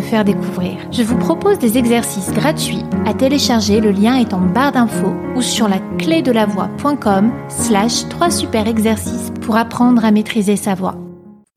faire découvrir. Je vous propose des exercices gratuits à télécharger, le lien est en barre d'infos ou sur la clé de la voix.com slash 3 super exercices pour apprendre à maîtriser sa voix.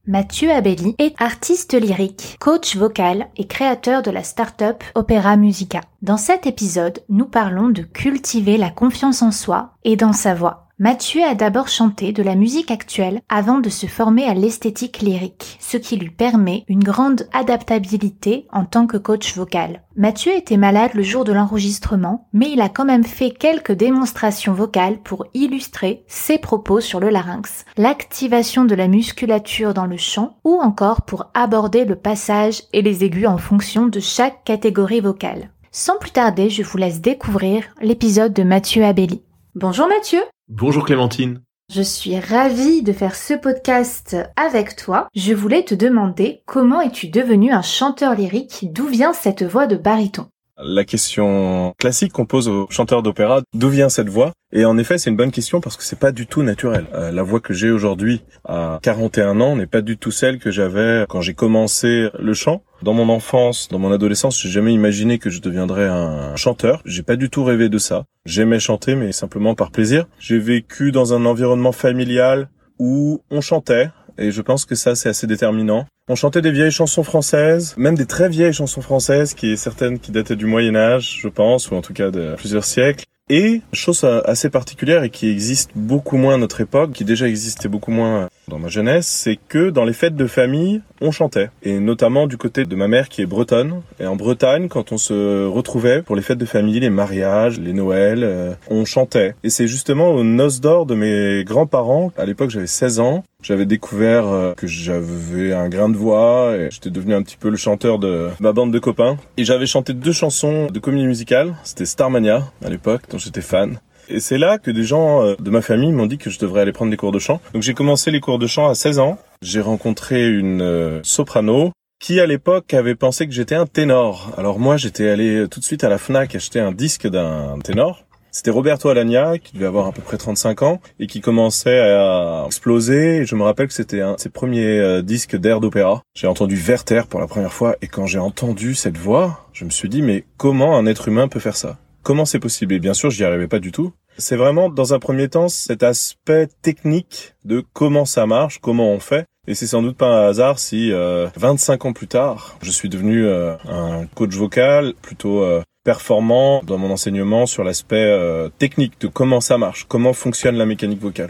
Mathieu Abelli est artiste lyrique, coach vocal et créateur de la start-up Opera Musica. Dans cet épisode, nous parlons de cultiver la confiance en soi et dans sa voix. Mathieu a d'abord chanté de la musique actuelle avant de se former à l'esthétique lyrique, ce qui lui permet une grande adaptabilité en tant que coach vocal. Mathieu était malade le jour de l'enregistrement, mais il a quand même fait quelques démonstrations vocales pour illustrer ses propos sur le larynx, l'activation de la musculature dans le chant ou encore pour aborder le passage et les aigus en fonction de chaque catégorie vocale. Sans plus tarder, je vous laisse découvrir l'épisode de Mathieu Abelli. Bonjour Mathieu Bonjour Clémentine. Je suis ravie de faire ce podcast avec toi. Je voulais te demander comment es-tu devenu un chanteur lyrique? D'où vient cette voix de baryton? La question classique qu'on pose aux chanteurs d'opéra, d'où vient cette voix? Et en effet, c'est une bonne question parce que c'est pas du tout naturel. Euh, la voix que j'ai aujourd'hui à 41 ans n'est pas du tout celle que j'avais quand j'ai commencé le chant. Dans mon enfance, dans mon adolescence, j'ai jamais imaginé que je deviendrais un chanteur. J'ai pas du tout rêvé de ça. J'aimais chanter, mais simplement par plaisir. J'ai vécu dans un environnement familial où on chantait, et je pense que ça c'est assez déterminant. On chantait des vieilles chansons françaises, même des très vieilles chansons françaises, qui certaines qui dataient du Moyen Âge, je pense, ou en tout cas de plusieurs siècles. Et chose assez particulière et qui existe beaucoup moins à notre époque, qui déjà existait beaucoup moins dans ma jeunesse, c'est que dans les fêtes de famille, on chantait. Et notamment du côté de ma mère qui est bretonne. Et en Bretagne, quand on se retrouvait pour les fêtes de famille, les mariages, les Noëls, euh, on chantait. Et c'est justement aux noces d'or de mes grands-parents, à l'époque j'avais 16 ans, j'avais découvert euh, que j'avais un grain de voix et j'étais devenu un petit peu le chanteur de ma bande de copains. Et j'avais chanté deux chansons de comédie musicale. C'était Starmania à l'époque, dont j'étais fan. Et c'est là que des gens euh, de ma famille m'ont dit que je devrais aller prendre des cours de chant. Donc j'ai commencé les cours de chant à 16 ans. J'ai rencontré une euh, soprano qui à l'époque avait pensé que j'étais un ténor. Alors moi j'étais allé tout de suite à la FNAC acheter un disque d'un ténor. C'était Roberto Alagna, qui devait avoir à peu près 35 ans, et qui commençait à exploser. Je me rappelle que c'était un de ses premiers euh, disques d'air d'opéra. J'ai entendu Werther pour la première fois, et quand j'ai entendu cette voix, je me suis dit, mais comment un être humain peut faire ça? Comment c'est possible? Et bien sûr, j'y arrivais pas du tout. C'est vraiment, dans un premier temps, cet aspect technique de comment ça marche, comment on fait. Et c'est sans doute pas un hasard si, 25 euh, ans plus tard, je suis devenu euh, un coach vocal plutôt euh, performant dans mon enseignement sur l'aspect technique de comment ça marche, comment fonctionne la mécanique vocale.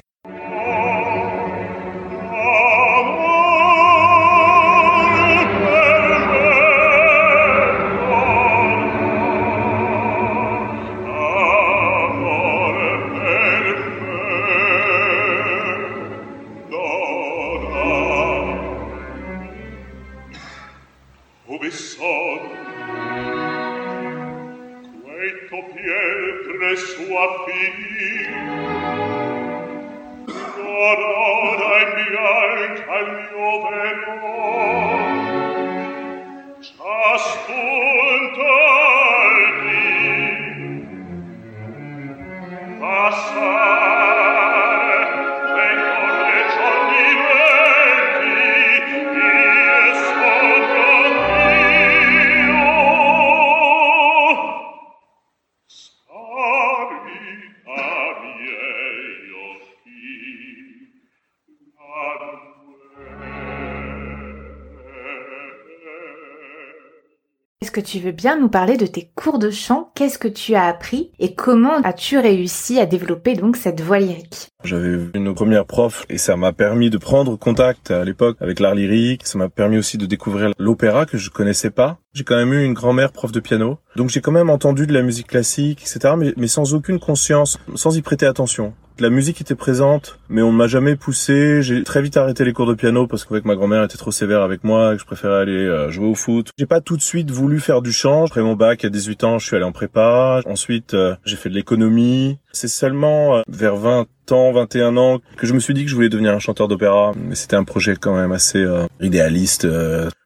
Tu veux bien nous parler de tes cours de chant? Qu'est-ce que tu as appris? Et comment as-tu réussi à développer donc cette voix lyrique? J'avais une première prof et ça m'a permis de prendre contact à l'époque avec l'art lyrique. Ça m'a permis aussi de découvrir l'opéra que je connaissais pas. J'ai quand même eu une grand-mère prof de piano. Donc j'ai quand même entendu de la musique classique, etc. Mais, mais sans aucune conscience, sans y prêter attention. La musique était présente, mais on ne m'a jamais poussé. J'ai très vite arrêté les cours de piano parce qu'avec ma grand-mère était trop sévère avec moi et que je préférais aller euh, jouer au foot. J'ai pas tout de suite voulu faire du chant. Après mon bac à 18 ans, je suis allé en prépa. Ensuite, euh, j'ai fait de l'économie. C'est seulement euh, vers 20 ans, 21 ans que je me suis dit que je voulais devenir un chanteur d'opéra. Mais c'était un projet quand même assez idéaliste,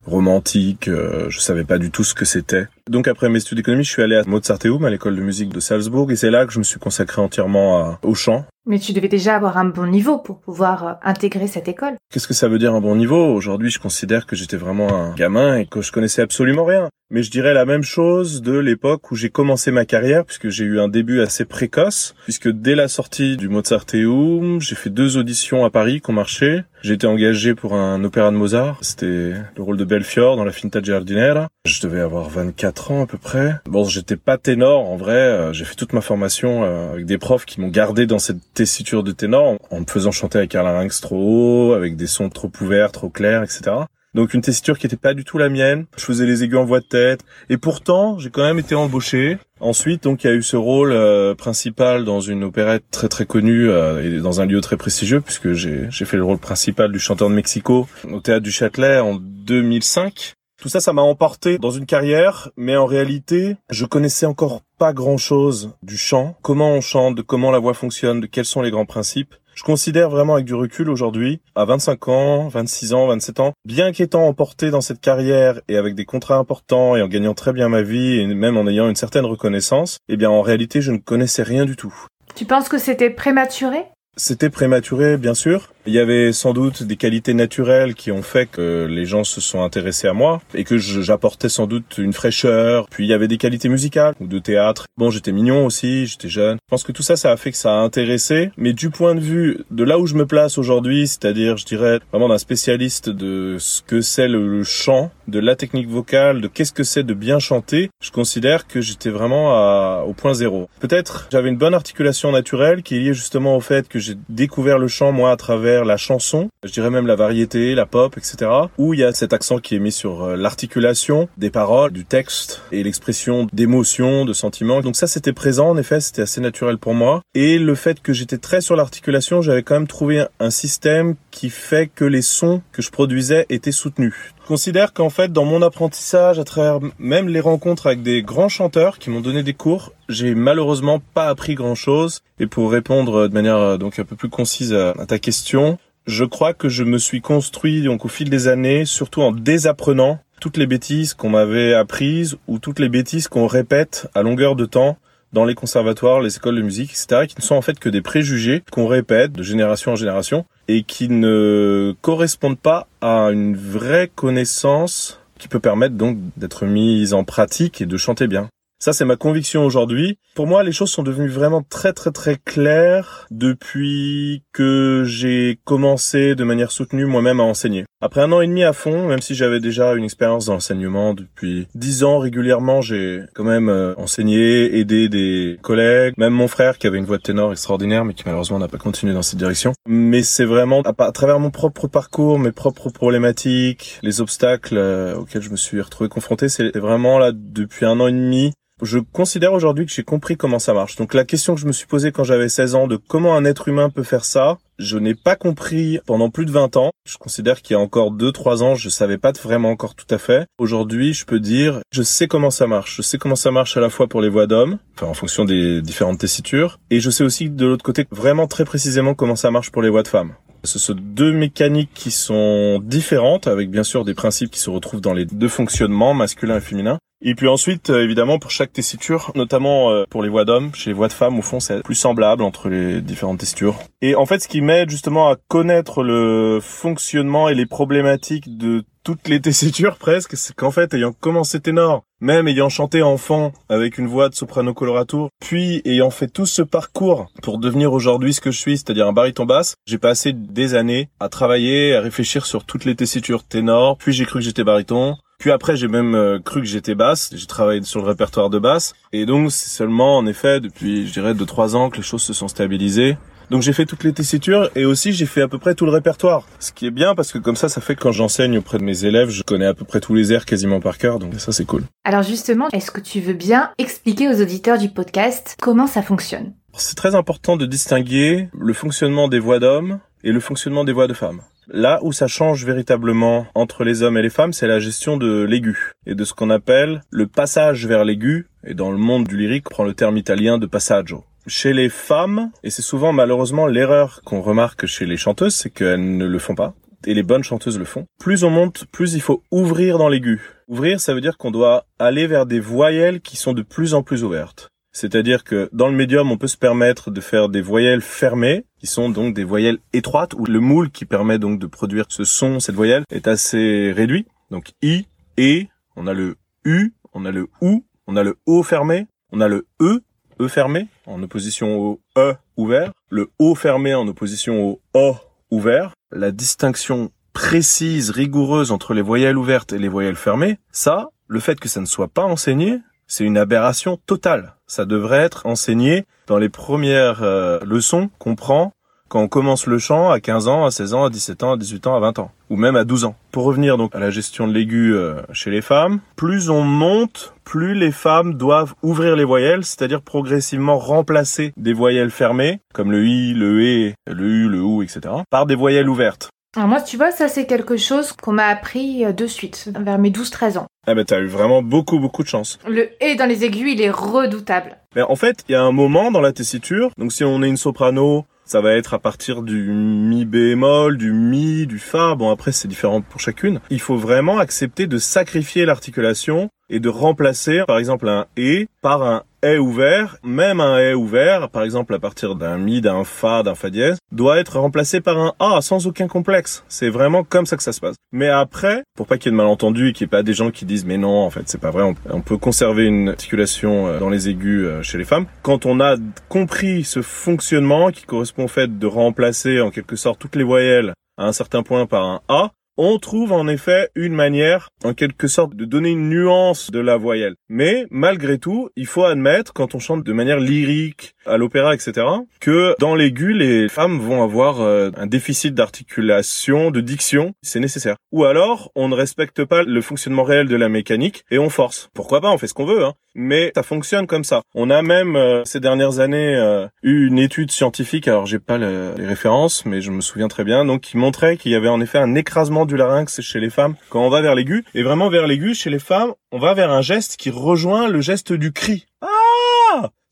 romantique. je savais pas du tout ce que c'était. Donc après mes études d'économie, je suis allé à Mozarteum, à l'école de musique de Salzbourg, et c'est là que je me suis consacré entièrement au chant. Mais tu devais déjà avoir un bon niveau pour pouvoir euh, intégrer cette école. Qu'est-ce que ça veut dire un bon niveau? Aujourd'hui, je considère que j'étais vraiment un gamin et que je connaissais absolument rien. Mais je dirais la même chose de l'époque où j'ai commencé ma carrière, puisque j'ai eu un début assez précoce, puisque dès la sortie du Mozarteum, j'ai fait deux auditions à Paris qui ont marché. J'ai été engagé pour un opéra de Mozart. C'était le rôle de Belfiore dans la Finta Giardinera. Je devais avoir 24 ans à peu près. Bon, j'étais pas ténor en vrai. Euh, j'ai fait toute ma formation euh, avec des profs qui m'ont gardé dans cette tessiture de ténor en me faisant chanter avec un larynx trop haut, avec des sons trop ouverts, trop clairs, etc. Donc une tessiture qui n'était pas du tout la mienne. Je faisais les aigus en voix de tête. Et pourtant, j'ai quand même été embauché. Ensuite, donc, il y a eu ce rôle euh, principal dans une opérette très très connue euh, et dans un lieu très prestigieux, puisque j'ai fait le rôle principal du chanteur de Mexico au théâtre du Châtelet en 2005. Tout ça, ça m'a emporté dans une carrière, mais en réalité, je connaissais encore pas grand chose du chant, comment on chante, comment la voix fonctionne, de quels sont les grands principes. Je considère vraiment avec du recul aujourd'hui, à 25 ans, 26 ans, 27 ans, bien qu'étant emporté dans cette carrière et avec des contrats importants et en gagnant très bien ma vie et même en ayant une certaine reconnaissance, eh bien en réalité je ne connaissais rien du tout. Tu penses que c'était prématuré? C'était prématuré, bien sûr. Il y avait sans doute des qualités naturelles qui ont fait que les gens se sont intéressés à moi et que j'apportais sans doute une fraîcheur. Puis il y avait des qualités musicales ou de théâtre. Bon, j'étais mignon aussi, j'étais jeune. Je pense que tout ça, ça a fait que ça a intéressé. Mais du point de vue de là où je me place aujourd'hui, c'est-à-dire, je dirais, vraiment d'un spécialiste de ce que c'est le, chant, de la technique vocale, de qu'est-ce que c'est de bien chanter, je considère que j'étais vraiment à, au point zéro. Peut-être j'avais une bonne articulation naturelle qui est liée justement au fait que j'ai découvert le chant moi à travers la chanson, je dirais même la variété, la pop, etc. Où il y a cet accent qui est mis sur euh, l'articulation des paroles, du texte et l'expression d'émotions, de sentiments. Donc ça c'était présent en effet, c'était assez naturel pour moi. Et le fait que j'étais très sur l'articulation, j'avais quand même trouvé un système qui fait que les sons que je produisais étaient soutenus. Je considère qu'en fait, dans mon apprentissage, à travers même les rencontres avec des grands chanteurs qui m'ont donné des cours, j'ai malheureusement pas appris grand chose. Et pour répondre de manière euh, donc un peu plus concise à, ta question, je crois que je me suis construit donc au fil des années, surtout en désapprenant toutes les bêtises qu'on m'avait apprises ou toutes les bêtises qu'on répète à longueur de temps dans les conservatoires, les écoles de musique, etc., qui ne sont en fait que des préjugés qu'on répète de génération en génération et qui ne correspondent pas à une vraie connaissance qui peut permettre donc d'être mise en pratique et de chanter bien. Ça, c'est ma conviction aujourd'hui. Pour moi, les choses sont devenues vraiment très très très claires depuis que j'ai commencé de manière soutenue moi-même à enseigner. Après un an et demi à fond, même si j'avais déjà une expérience dans l'enseignement depuis dix ans régulièrement, j'ai quand même euh, enseigné, aidé des collègues, même mon frère qui avait une voix de ténor extraordinaire, mais qui malheureusement n'a pas continué dans cette direction. Mais c'est vraiment à, travers mon propre parcours, mes propres problématiques, les obstacles euh, auxquels je me suis retrouvé confronté, c'est vraiment là depuis un an et demi je considère aujourd'hui que j'ai compris comment ça marche. Donc la question que je me suis posée quand j'avais 16 ans de comment un être humain peut faire ça, je n'ai pas compris pendant plus de 20 ans. Je considère qu'il y a encore 2-3 ans, je savais pas vraiment encore tout à fait. Aujourd'hui, je peux dire, je sais comment ça marche. Je sais comment ça marche à la fois pour les voix d'hommes, enfin en fonction des différentes tessitures, et je sais aussi de l'autre côté vraiment très précisément comment ça marche pour les voix de femmes. Ce sont deux mécaniques qui sont différentes, avec bien sûr des principes qui se retrouvent dans les deux fonctionnements, masculin et féminin. Et puis ensuite, euh, évidemment, pour chaque tessiture, notamment euh, pour les voix d'hommes, chez les voix de femmes, au fond, c'est plus semblable entre les différentes tessitures. Et en fait, ce qui m'aide justement à connaître le fonctionnement et les problématiques de toutes les tessitures presque, c'est qu'en fait, ayant commencé ténor, même ayant chanté enfant avec une voix de soprano colorature, puis ayant fait tout ce parcours pour devenir aujourd'hui ce que je suis, c'est-à-dire un baryton basse, j'ai passé des années à travailler, à réfléchir sur toutes les tessitures ténor, puis j'ai cru que j'étais baryton, puis après, j'ai même euh, cru que j'étais basse. J'ai travaillé sur le répertoire de basse. Et donc, c'est seulement, en effet, depuis, je dirais, deux, trois ans que les choses se sont stabilisées. Donc j'ai fait toutes les tessitures et aussi j'ai fait à peu près tout le répertoire. Ce qui est bien parce que comme ça, ça fait que quand j'enseigne auprès de mes élèves, je connais à peu près tous les airs quasiment par cœur. Donc ça, c'est cool. Alors justement, est-ce que tu veux bien expliquer aux auditeurs du podcast comment ça fonctionne? C'est très important de distinguer le fonctionnement des voix d'hommes et le fonctionnement des voix de femmes. Là où ça change véritablement entre les hommes et les femmes, c'est la gestion de l'aigu et de ce qu'on appelle le passage vers l'aigu. Et dans le monde du lyrique, prend le terme italien de passaggio. Chez les femmes, et c'est souvent malheureusement l'erreur qu'on remarque chez les chanteuses, c'est qu'elles ne le font pas. Et les bonnes chanteuses le font. Plus on monte, plus il faut ouvrir dans l'aigu. Ouvrir, ça veut dire qu'on doit aller vers des voyelles qui sont de plus en plus ouvertes. C'est-à-dire que dans le médium, on peut se permettre de faire des voyelles fermées, qui sont donc des voyelles étroites, où le moule qui permet donc de produire ce son, cette voyelle, est assez réduit. Donc I, E, on a le U, on a le OU, on a le O fermé, on a le E, E fermé, en opposition au E ouvert, le O fermé en opposition au O ouvert. La distinction précise, rigoureuse entre les voyelles ouvertes et les voyelles fermées, ça, le fait que ça ne soit pas enseigné, c'est une aberration totale. Ça devrait être enseigné dans les premières euh, leçons qu'on prend quand on commence le chant à 15 ans, à 16 ans, à 17 ans, à 18 ans, à 20 ans, ou même à 12 ans. Pour revenir donc à la gestion de l'aigu euh, chez les femmes, plus on monte, plus les femmes doivent ouvrir les voyelles, c'est-à-dire progressivement remplacer des voyelles fermées, comme le i, le e, le u, le ou, etc., par des voyelles ouvertes. Alors moi, tu vois, ça c'est quelque chose qu'on m'a appris euh, de suite, vers mes 12-13 ans. Eh ben t'as eu vraiment beaucoup beaucoup de chance. Le et dans les aigus, il est redoutable. Mais en fait, il y a un moment dans la tessiture, donc si on est une soprano, ça va être à partir du mi bémol, du mi, du fa. Bon après c'est différent pour chacune. Il faut vraiment accepter de sacrifier l'articulation et de remplacer par exemple un et par un est ouvert, même un est ouvert, par exemple à partir d'un mi, d'un fa, d'un fa dièse, doit être remplacé par un a sans aucun complexe. C'est vraiment comme ça que ça se passe. Mais après, pour pas qu'il y ait de malentendus et qu'il n'y ait pas des gens qui disent mais non, en fait c'est pas vrai, on peut conserver une articulation euh, dans les aigus euh, chez les femmes. Quand on a compris ce fonctionnement qui correspond au fait de remplacer en quelque sorte toutes les voyelles à un certain point par un a, on trouve en effet une manière, en quelque sorte, de donner une nuance de la voyelle. Mais malgré tout, il faut admettre, quand on chante de manière lyrique, à l'opéra, etc., que dans l'aigu, les femmes vont avoir euh, un déficit d'articulation, de diction, c'est nécessaire. Ou alors, on ne respecte pas le fonctionnement réel de la mécanique et on force. Pourquoi pas, on fait ce qu'on veut, hein. Mais ça fonctionne comme ça. On a même, euh, ces dernières années, euh, eu une étude scientifique, alors j'ai pas les références, mais je me souviens très bien, donc qui montrait qu'il y avait en effet un écrasement du larynx chez les femmes quand on va vers l'aigu. Et vraiment vers l'aigu, chez les femmes, on va vers un geste qui rejoint le geste du cri. Ah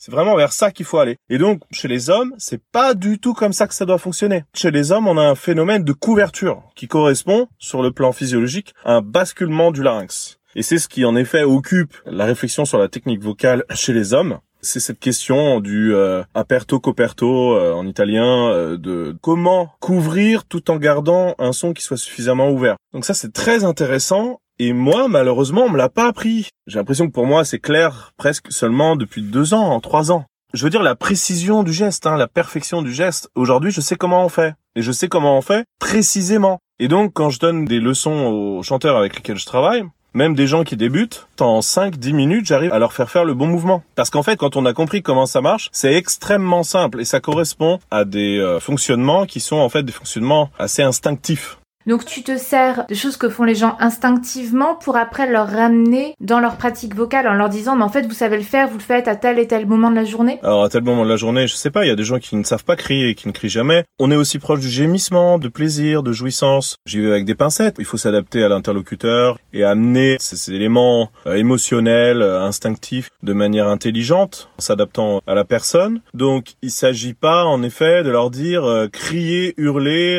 c'est vraiment vers ça qu'il faut aller. Et donc, chez les hommes, c'est pas du tout comme ça que ça doit fonctionner. Chez les hommes, on a un phénomène de couverture qui correspond, sur le plan physiologique, à un basculement du larynx. Et c'est ce qui, en effet, occupe la réflexion sur la technique vocale chez les hommes c'est cette question du euh, aperto coperto euh, en italien euh, de comment couvrir tout en gardant un son qui soit suffisamment ouvert. Donc ça c'est très intéressant et moi malheureusement on me l'a pas appris. J'ai l'impression que pour moi c'est clair presque seulement depuis deux ans, en trois ans. Je veux dire la précision du geste, hein, la perfection du geste. Aujourd'hui je sais comment on fait et je sais comment on fait précisément. Et donc quand je donne des leçons aux chanteurs avec lesquels je travaille, même des gens qui débutent, en 5-10 minutes, j'arrive à leur faire faire le bon mouvement. Parce qu'en fait, quand on a compris comment ça marche, c'est extrêmement simple et ça correspond à des euh, fonctionnements qui sont en fait des fonctionnements assez instinctifs. Donc tu te sers de choses que font les gens instinctivement pour après leur ramener dans leur pratique vocale en leur disant mais en fait vous savez le faire, vous le faites à tel et tel moment de la journée Alors à tel moment de la journée, je sais pas, il y a des gens qui ne savent pas crier et qui ne crient jamais. On est aussi proche du gémissement, de plaisir, de jouissance. J'y vais avec des pincettes. Il faut s'adapter à l'interlocuteur et amener ces éléments euh, émotionnels, euh, instinctifs de manière intelligente, en s'adaptant à la personne. Donc il s'agit pas en effet de leur dire euh, crier, hurler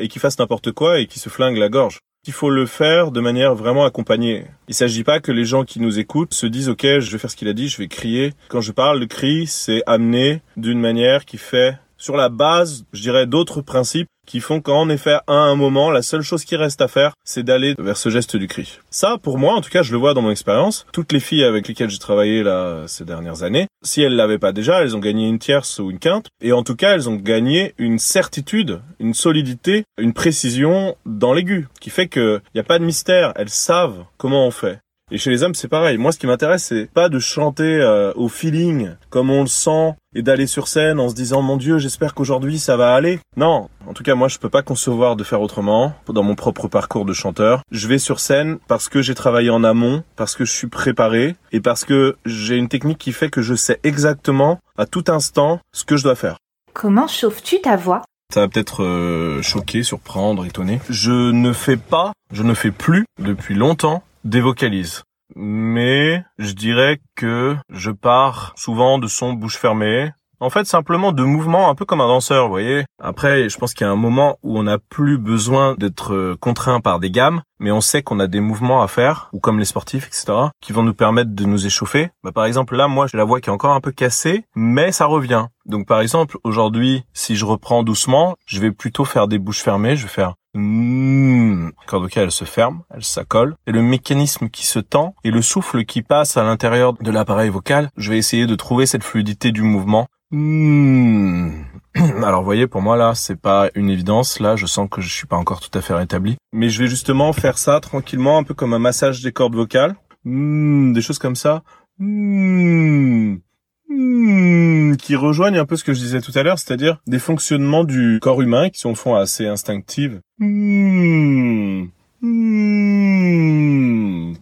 et qu'ils fassent n'importe quoi qui se flingue la gorge. Il faut le faire de manière vraiment accompagnée. Il s'agit pas que les gens qui nous écoutent se disent OK, je vais faire ce qu'il a dit, je vais crier. Quand je parle de cri, c'est amené d'une manière qui fait sur la base, je dirais, d'autres principes qui font qu'en effet, à un moment, la seule chose qui reste à faire, c'est d'aller vers ce geste du cri. Ça, pour moi, en tout cas, je le vois dans mon expérience. Toutes les filles avec lesquelles j'ai travaillé là ces dernières années, si elles l'avaient pas déjà, elles ont gagné une tierce ou une quinte, et en tout cas, elles ont gagné une certitude, une solidité, une précision dans l'aigu, qui fait qu'il n'y a pas de mystère. Elles savent comment on fait. Et chez les hommes, c'est pareil. Moi, ce qui m'intéresse, c'est pas de chanter euh, au feeling, comme on le sent, et d'aller sur scène en se disant mon Dieu, j'espère qu'aujourd'hui ça va aller. Non, en tout cas, moi, je peux pas concevoir de faire autrement dans mon propre parcours de chanteur. Je vais sur scène parce que j'ai travaillé en amont, parce que je suis préparé et parce que j'ai une technique qui fait que je sais exactement à tout instant ce que je dois faire. Comment chauffes-tu ta voix? Ça va peut-être euh, choquer, surprendre, étonner. Je ne fais pas, je ne fais plus depuis longtemps des vocalises. Mais je dirais que je pars souvent de son bouche fermée. En fait, simplement de mouvements un peu comme un danseur, vous voyez. Après, je pense qu'il y a un moment où on n'a plus besoin d'être euh, contraint par des gammes, mais on sait qu'on a des mouvements à faire, ou comme les sportifs, etc., qui vont nous permettre de nous échauffer. Bah, par exemple, là, moi, j'ai la voix qui est encore un peu cassée, mais ça revient. Donc, par exemple, aujourd'hui, si je reprends doucement, je vais plutôt faire des bouches fermées, je vais faire Mmh. Corde elle se ferme, elle s'accole. Et le mécanisme qui se tend et le souffle qui passe à l'intérieur de l'appareil vocal, je vais essayer de trouver cette fluidité du mouvement. Mmh. Alors, voyez, pour moi, là, c'est pas une évidence. Là, je sens que je suis pas encore tout à fait rétabli. Mais je vais justement faire ça tranquillement, un peu comme un massage des cordes vocales. Mmh, des choses comme ça. Mmh. Hmm, qui rejoignent un peu ce que je disais tout à l'heure, c'est-à-dire des fonctionnements du corps humain qui sont au fond assez instinctifs. Hmm. Hmm.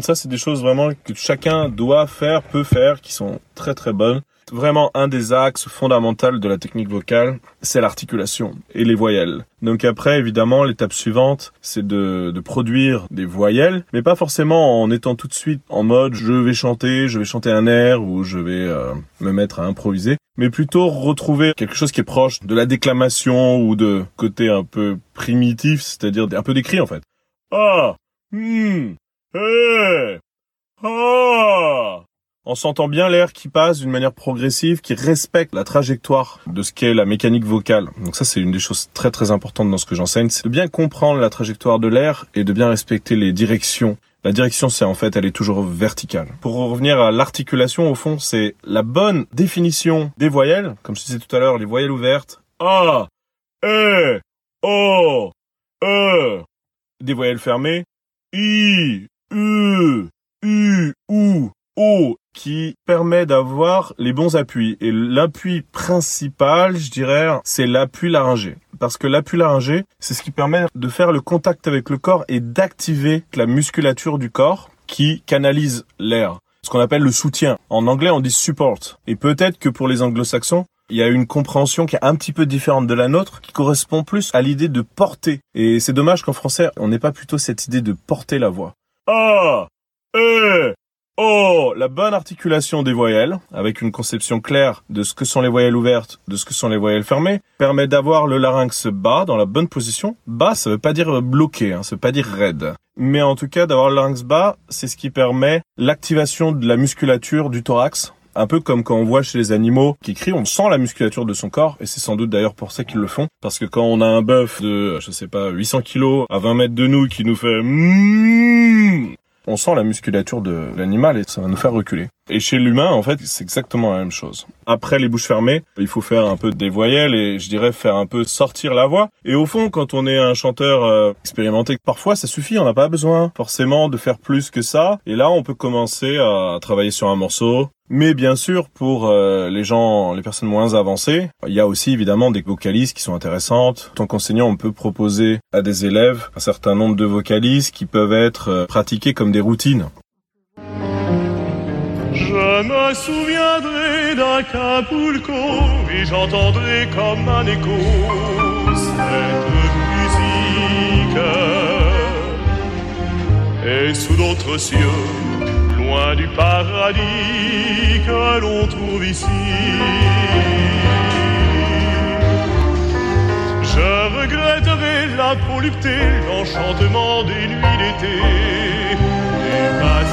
Ça, c'est des choses vraiment que chacun doit faire, peut faire, qui sont très très bonnes. Vraiment, un des axes fondamentaux de la technique vocale, c'est l'articulation et les voyelles. Donc après, évidemment, l'étape suivante, c'est de, de, produire des voyelles, mais pas forcément en étant tout de suite en mode je vais chanter, je vais chanter un air ou je vais euh, me mettre à improviser, mais plutôt retrouver quelque chose qui est proche de la déclamation ou de côté un peu primitif, c'est-à-dire un peu d'écrit en fait. Ah, hmm, eh, ah, on sentant bien l'air qui passe d'une manière progressive, qui respecte la trajectoire de ce qu'est la mécanique vocale. Donc ça, c'est une des choses très très importantes dans ce que j'enseigne, c'est de bien comprendre la trajectoire de l'air et de bien respecter les directions. La direction, c'est en fait, elle est toujours verticale. Pour revenir à l'articulation, au fond, c'est la bonne définition des voyelles. Comme je disais tout à l'heure, les voyelles ouvertes. A, E, O, E. Des voyelles fermées. I, U, U, OU, O qui permet d'avoir les bons appuis. Et l'appui principal, je dirais, c'est l'appui laryngé. Parce que l'appui laryngé, c'est ce qui permet de faire le contact avec le corps et d'activer la musculature du corps qui canalise l'air. Ce qu'on appelle le soutien. En anglais, on dit support. Et peut-être que pour les anglo-saxons, il y a une compréhension qui est un petit peu différente de la nôtre, qui correspond plus à l'idée de porter. Et c'est dommage qu'en français, on n'ait pas plutôt cette idée de porter la voix. Ah, eh, Oh, la bonne articulation des voyelles, avec une conception claire de ce que sont les voyelles ouvertes, de ce que sont les voyelles fermées, permet d'avoir le larynx bas dans la bonne position. Bas, ça veut pas dire bloqué, hein, ça veut pas dire raide. Mais en tout cas, d'avoir le larynx bas, c'est ce qui permet l'activation de la musculature du thorax. Un peu comme quand on voit chez les animaux qui crient, on sent la musculature de son corps, et c'est sans doute d'ailleurs pour ça qu'ils le font. Parce que quand on a un bœuf de, je sais pas, 800 kilos à 20 mètres de nous qui nous fait mmm, on sent la musculature de l'animal et ça va nous faire reculer. Et chez l'humain, en fait, c'est exactement la même chose. Après les bouches fermées, il faut faire un peu des voyelles et je dirais faire un peu sortir la voix. Et au fond, quand on est un chanteur euh, expérimenté, parfois ça suffit, on n'a pas besoin forcément de faire plus que ça. Et là, on peut commencer à travailler sur un morceau. Mais bien sûr, pour euh, les gens, les personnes moins avancées, il y a aussi évidemment des vocalises qui sont intéressantes. En tant qu'enseignant, on peut proposer à des élèves un certain nombre de vocalises qui peuvent être euh, pratiquées comme des routines. Je me souviendrai d'Acapulco et j'entendrai comme un écho cette musique. Et sous d'autres cieux, du paradis que l'on trouve ici. Je regretterai la volupté, l'enchantement des nuits d'été, des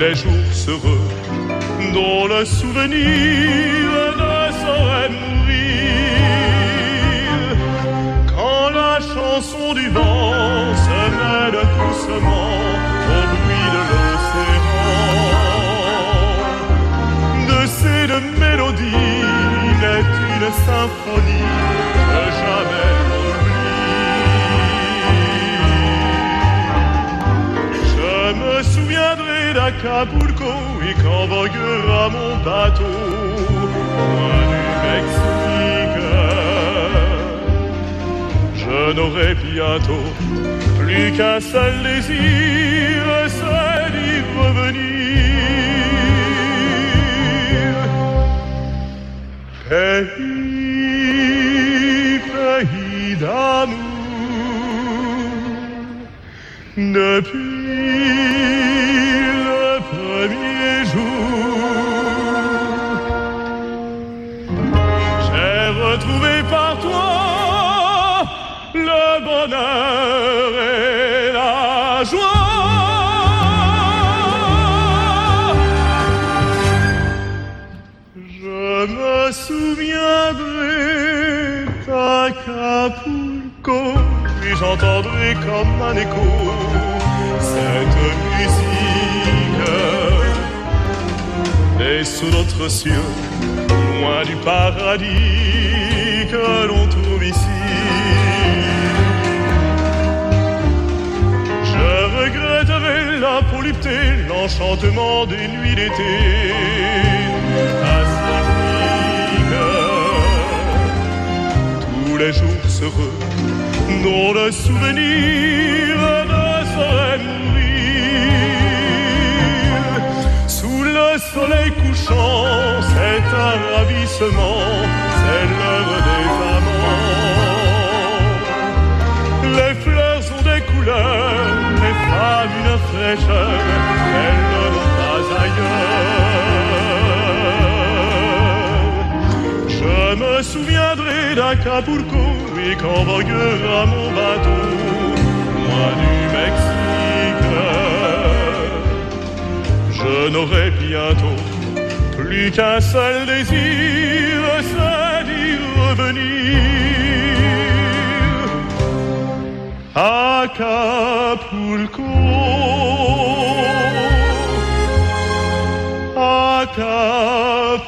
les jours heureux dont le souvenir ne saurait mourir. Quand la chanson du vent au bruit de l'océan. De ces deux mélodies naît une symphonie que jamais n'oublie. Je me souviendrai d'Acapulco et quand voguera mon bateau. Je n'aurai bientôt plus qu'un seul désir, c'est d'y revenir. D'amour, bonheur et la joie. Je me souviendrai d'Acapulco et j'entendrai comme un écho cette musique. Et sous notre cieux, loin du paradis que l'on volupté, l'enchantement des nuits d'été. Pacifique, tous les jours heureux, dont le souvenir ne saurait mourir. Sous le soleil couchant, c'est un ravissement, c'est l'heure des amants. Les fleurs ont des couleurs, une fraîcheur, elles n'ont pas ailleurs. Je me souviendrai d'Acapulco et quand voguera mon bateau, loin du Mexique. Je n'aurai bientôt plus qu'un seul désir, c'est d'y revenir. Acapulco. Dans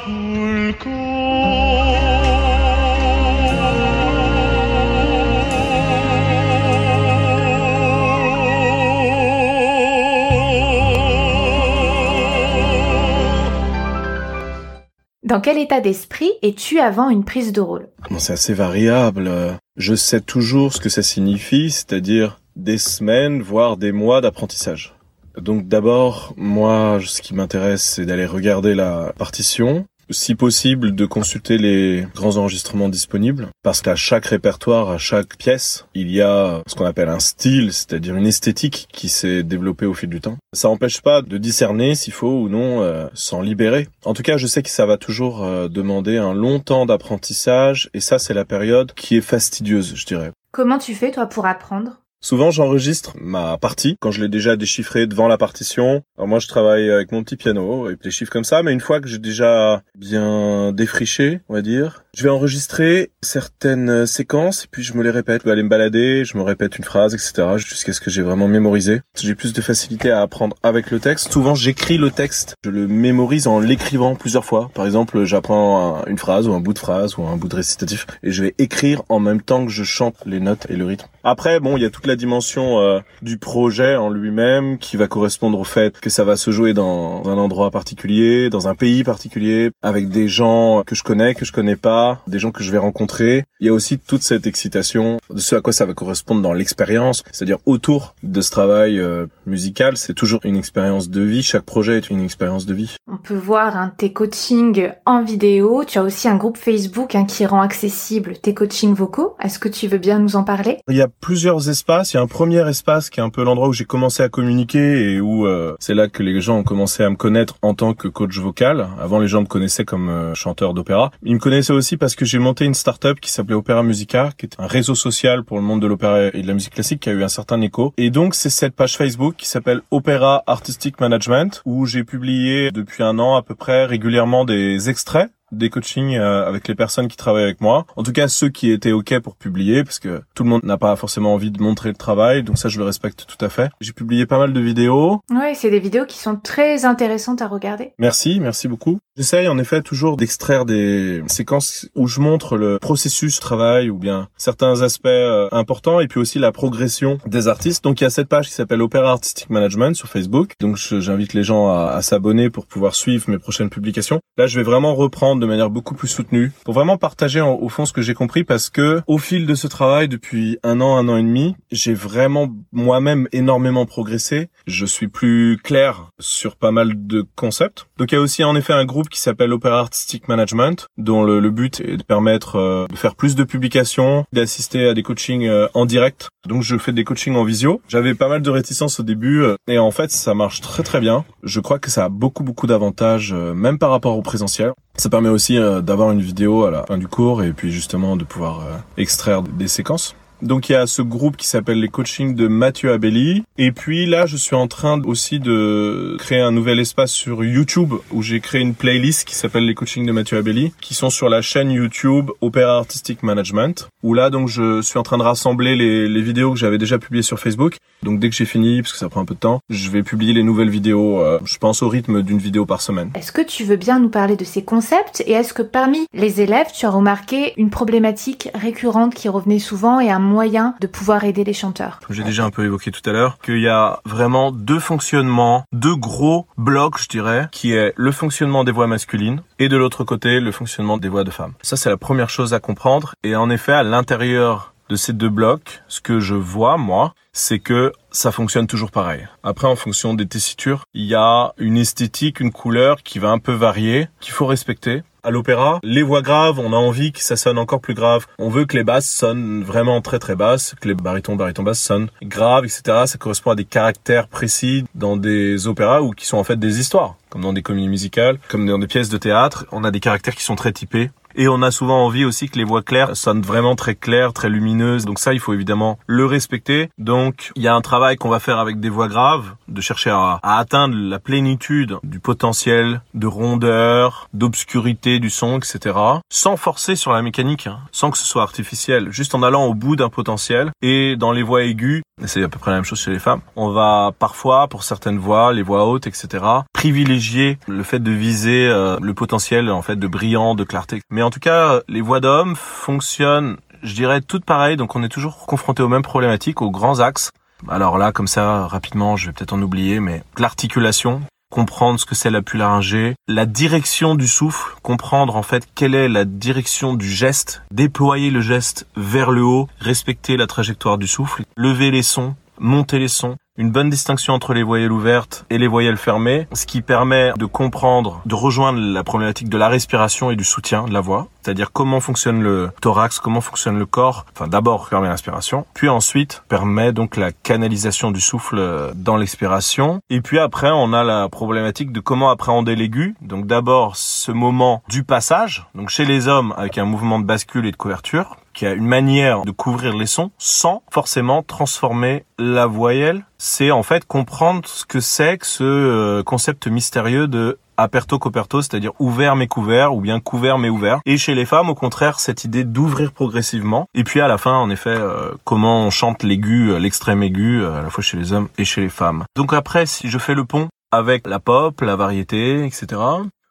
quel état d'esprit es-tu avant une prise de rôle? C'est assez variable. Je sais toujours ce que ça signifie, c'est-à-dire des semaines, voire des mois d'apprentissage. Donc d'abord, moi, ce qui m'intéresse, c'est d'aller regarder la partition, si possible de consulter les grands enregistrements disponibles, parce qu'à chaque répertoire, à chaque pièce, il y a ce qu'on appelle un style, c'est-à-dire une esthétique qui s'est développée au fil du temps. Ça n'empêche pas de discerner s'il faut ou non euh, s'en libérer. En tout cas, je sais que ça va toujours euh, demander un long temps d'apprentissage, et ça, c'est la période qui est fastidieuse, je dirais. Comment tu fais toi pour apprendre? Souvent, j'enregistre ma partie quand je l'ai déjà déchiffrée devant la partition. Alors moi, je travaille avec mon petit piano et des chiffres comme ça, mais une fois que j'ai déjà bien défriché, on va dire, je vais enregistrer certaines séquences et puis je me les répète. Je vais aller me balader, je me répète une phrase, etc. jusqu'à ce que j'ai vraiment mémorisé. J'ai plus de facilité à apprendre avec le texte. Souvent, j'écris le texte. Je le mémorise en l'écrivant plusieurs fois. Par exemple, j'apprends une phrase ou un bout de phrase ou un bout de récitatif et je vais écrire en même temps que je chante les notes et le rythme. Après, bon, il y a toute la dimension euh, du projet en lui-même qui va correspondre au fait que ça va se jouer dans un endroit particulier, dans un pays particulier, avec des gens que je connais, que je connais pas, des gens que je vais rencontrer. Il y a aussi toute cette excitation de ce à quoi ça va correspondre dans l'expérience, c'est-à-dire autour de ce travail euh, musical, c'est toujours une expérience de vie. Chaque projet est une expérience de vie. On peut voir hein, tes coachings en vidéo. Tu as aussi un groupe Facebook hein, qui rend accessible tes coachings vocaux. Est-ce que tu veux bien nous en parler? Il y a plusieurs espaces. Il y a un premier espace qui est un peu l'endroit où j'ai commencé à communiquer et où euh, c'est là que les gens ont commencé à me connaître en tant que coach vocal. Avant, les gens me connaissaient comme euh, chanteur d'opéra. Ils me connaissaient aussi parce que j'ai monté une start-up qui s'appelait Opéra Musica, qui est un réseau social pour le monde de l'opéra et de la musique classique qui a eu un certain écho. Et donc, c'est cette page Facebook qui s'appelle Opéra Artistic Management où j'ai publié depuis un an à peu près régulièrement des extraits des coachings euh, avec les personnes qui travaillent avec moi. En tout cas, ceux qui étaient OK pour publier, parce que tout le monde n'a pas forcément envie de montrer le travail, donc ça, je le respecte tout à fait. J'ai publié pas mal de vidéos. Oui, c'est des vidéos qui sont très intéressantes à regarder. Merci, merci beaucoup. J'essaye en effet toujours d'extraire des séquences où je montre le processus travail ou bien certains aspects euh, importants et puis aussi la progression des artistes. Donc il y a cette page qui s'appelle Opera Artistic Management sur Facebook. Donc j'invite les gens à, à s'abonner pour pouvoir suivre mes prochaines publications. Là, je vais vraiment reprendre de manière beaucoup plus soutenue pour vraiment partager au fond ce que j'ai compris parce que au fil de ce travail depuis un an, un an et demi, j'ai vraiment moi-même énormément progressé. Je suis plus clair sur pas mal de concepts. Donc il y a aussi en effet un groupe qui s'appelle Opera Artistic Management, dont le, but est de permettre euh, de faire plus de publications, d'assister à des coachings euh, en direct. Donc je fais des coachings en visio. J'avais pas mal de réticences au début euh, et en fait ça marche très très bien. Je crois que ça a beaucoup beaucoup d'avantages, même par rapport au présentiel. Ça permet aussi d'avoir une vidéo à la fin du cours et puis justement de pouvoir extraire des séquences. Donc il y a ce groupe qui s'appelle les coachings de Mathieu Abelli. Et puis là, je suis en train aussi de créer un nouvel espace sur YouTube où j'ai créé une playlist qui s'appelle les coachings de Mathieu Abelli, qui sont sur la chaîne YouTube Opera Artistic Management. Où là, donc, je suis en train de rassembler les, les vidéos que j'avais déjà publiées sur Facebook. Donc dès que j'ai fini, parce que ça prend un peu de temps, je vais publier les nouvelles vidéos. Euh, je pense au rythme d'une vidéo par semaine. Est-ce que tu veux bien nous parler de ces concepts et est-ce que parmi les élèves, tu as remarqué une problématique récurrente qui revenait souvent et un moyen de pouvoir aider les chanteurs? J'ai déjà un peu évoqué tout à l'heure qu'il y a vraiment deux fonctionnements, deux gros blocs, je dirais, qui est le fonctionnement des voix masculines et de l'autre côté le fonctionnement des voix de femmes. Ça c'est la première chose à comprendre et en effet à l'intérieur de ces deux blocs, ce que je vois, moi, c'est que ça fonctionne toujours pareil. Après, en fonction des tessitures, il y a une esthétique, une couleur qui va un peu varier, qu'il faut respecter. À l'opéra, les voix graves, on a envie que ça sonne encore plus grave. On veut que les basses sonnent vraiment très très basses, que les barytons, barytons basses sonnent graves, etc. Ça correspond à des caractères précis dans des opéras ou qui sont en fait des histoires, comme dans des comédies musicales, comme dans des pièces de théâtre. On a des caractères qui sont très typés. Et on a souvent envie aussi que les voix claires sonnent vraiment très claires, très lumineuses. Donc ça, il faut évidemment le respecter. Donc il y a un travail qu'on va faire avec des voix graves, de chercher à, atteindre la plénitude du potentiel de rondeur, d'obscurité du son, etc. Sans forcer sur la mécanique, hein, sans que ce soit artificiel, juste en allant au bout d'un potentiel. Et dans les voix aiguës, c'est à peu près la même chose chez les femmes, on va parfois, pour certaines voix, les voix hautes, etc., privilégier le fait de viser euh, le potentiel en fait de brillant, de clarté. En tout cas, les voix d'hommes fonctionnent, je dirais, toutes pareilles. Donc on est toujours confronté aux mêmes problématiques, aux grands axes. Alors là, comme ça, rapidement, je vais peut-être en oublier, mais l'articulation, comprendre ce que c'est la laryngée, la direction du souffle, comprendre en fait quelle est la direction du geste, déployer le geste vers le haut, respecter la trajectoire du souffle, lever les sons, monter les sons, une bonne distinction entre les voyelles ouvertes et les voyelles fermées, ce qui permet de comprendre, de rejoindre la problématique de la respiration et du soutien de la voix, c'est-à-dire comment fonctionne le thorax, comment fonctionne le corps. Enfin, d'abord permet l'inspiration, puis ensuite permet donc la canalisation du souffle euh, dans l'expiration. Et puis après, on a la problématique de comment appréhender l'aigu. Donc d'abord ce moment du passage, donc chez les hommes avec un mouvement de bascule et de couverture, qui a une manière de couvrir les sons sans forcément transformer la voyelle. C'est en fait comprendre ce que c'est que ce euh, concept mystérieux de aperto coperto, c'est-à-dire ouvert mais couvert ou bien couvert mais ouvert. Et chez les femmes, au contraire, cette idée d'ouvrir progressivement. Et puis à la fin, en effet, euh, comment on chante l'aigu, euh, l'extrême aigu, à la fois chez les hommes et chez les femmes. Donc après, si je fais le pont avec la pop, la variété, etc.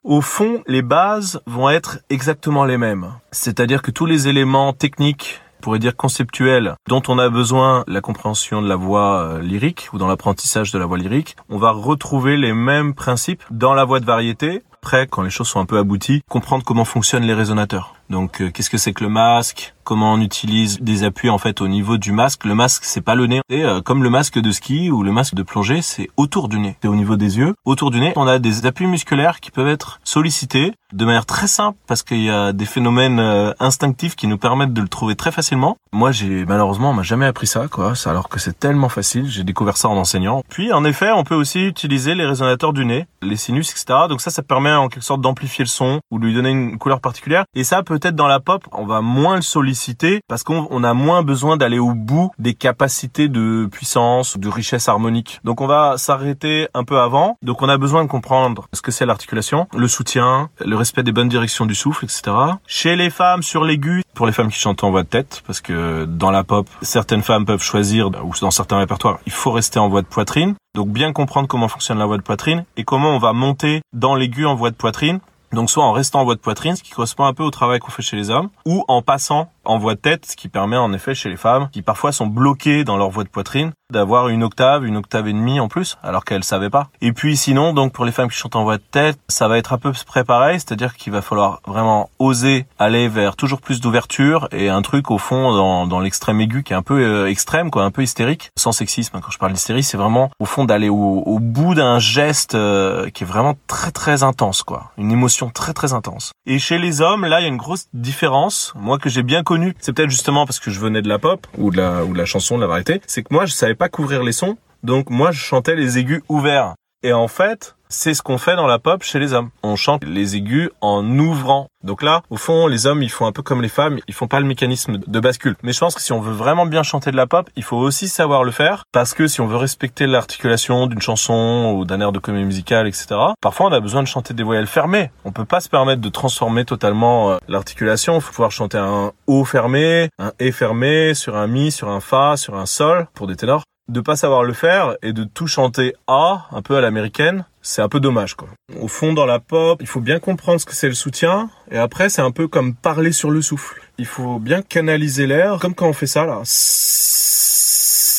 Au fond, les bases vont être exactement les mêmes. C'est-à-dire que tous les éléments techniques pourrait dire conceptuels dont on a besoin la compréhension de la voix euh, lyrique ou dans l'apprentissage de la voix lyrique, on va retrouver les mêmes principes dans la voix de variété. Après, quand les choses sont un peu abouties, comprendre comment fonctionnent les résonateurs. Donc, euh, qu'est-ce que c'est que le masque? Comment on utilise des appuis en fait au niveau du masque? Le masque c'est pas le nez, et euh, comme le masque de ski ou le masque de plongée, c'est autour du nez. C'est au niveau des yeux. Autour du nez, on a des appuis musculaires qui peuvent être sollicités de manière très simple parce qu'il y a des phénomènes euh, instinctifs qui nous permettent de le trouver très facilement. Moi, j'ai malheureusement, on m'a jamais appris ça quoi, alors que c'est tellement facile. J'ai découvert ça en enseignant. Puis en effet, on peut aussi utiliser les résonateurs du nez, les sinus, etc. Donc ça, ça permet en quelque sorte d'amplifier le son ou de lui donner une couleur particulière. Et ça peut dans la pop, on va moins le solliciter parce qu'on a moins besoin d'aller au bout des capacités de puissance, de richesse harmonique. Donc on va s'arrêter un peu avant. Donc on a besoin de comprendre ce que c'est l'articulation, le soutien, le respect des bonnes directions du souffle, etc. Chez les femmes, sur l'aigu, pour les femmes qui chantent en voix de tête, parce que dans la pop, certaines femmes peuvent choisir, ou dans certains répertoires, il faut rester en voix de poitrine. Donc bien comprendre comment fonctionne la voix de poitrine et comment on va monter dans l'aigu en voix de poitrine donc soit en restant en voix de poitrine, ce qui correspond un peu au travail qu'on fait chez les hommes, ou en passant en voix de tête, ce qui permet en effet chez les femmes, qui parfois sont bloquées dans leur voix de poitrine, d'avoir une octave, une octave et demie en plus, alors qu'elles savaient pas. Et puis sinon, donc pour les femmes qui chantent en voix de tête, ça va être un peu près pareil, c'est-à-dire qu'il va falloir vraiment oser aller vers toujours plus d'ouverture et un truc au fond dans, dans l'extrême aigu qui est un peu euh, extrême, quoi, un peu hystérique, sans sexisme. Quand je parle d'hystérie, c'est vraiment au fond d'aller au, au, bout d'un geste euh, qui est vraiment très très intense, quoi, une émotion très très intense. Et chez les hommes, là, il y a une grosse différence, moi que j'ai bien C'est peut-être justement parce que je venais de la pop ou de la ou de la chanson, de la variété, c'est que moi je savais pas couvrir les sons, donc moi je chantais les aigus ouverts. Et en fait, c'est ce qu'on fait dans la pop chez les hommes. On chante les aigus en ouvrant. Donc là, au fond, les hommes, ils font un peu comme les femmes, ils font pas le mécanisme de bascule. Mais je pense que si on veut vraiment bien chanter de la pop, il faut aussi savoir le faire, parce que si on veut respecter l'articulation d'une chanson ou d'un air de comédie musicale, etc., parfois on a besoin de chanter des voyelles fermées. On peut pas se permettre de transformer totalement euh, l'articulation. Il faut pouvoir chanter un O fermé, un E fermé, sur un Mi, sur un Fa, sur un Sol, pour des ténors de pas savoir le faire et de tout chanter A, un peu à l'américaine, c'est un peu dommage quoi. Au fond dans la pop, il faut bien comprendre ce que c'est le soutien et après c'est un peu comme parler sur le souffle. Il faut bien canaliser l'air comme quand on fait ça là.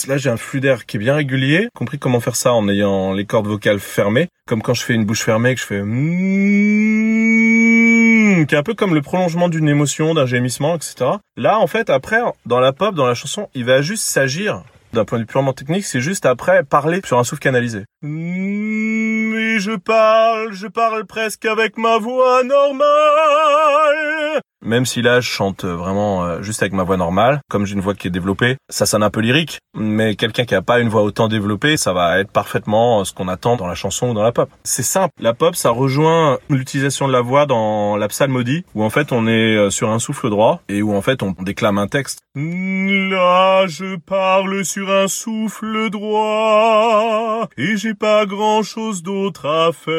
Là, j'ai un flux d'air qui est bien régulier, compris comment faire ça en ayant les cordes vocales fermées, comme quand je fais une bouche fermée que je fais qui est un peu comme le prolongement d'une émotion, d'un gémissement, etc. Là, en fait, après, dans la pop, dans la chanson, il va juste s'agir d'un point de vue purement technique, c'est juste après parler sur un souffle canalisé. Et je parle, je parle presque avec ma voix normale. Même si là je chante vraiment euh, juste avec ma voix normale, comme j'ai une voix qui est développée, ça sonne un peu lyrique, mais quelqu'un qui a pas une voix autant développée, ça va être parfaitement euh, ce qu'on attend dans la chanson ou dans la pop. C'est simple, la pop ça rejoint l'utilisation de la voix dans la psalmodie, où en fait on est euh, sur un souffle droit et où en fait on déclame un texte. Là je parle sur un souffle droit et j'ai pas grand chose d'autre à faire.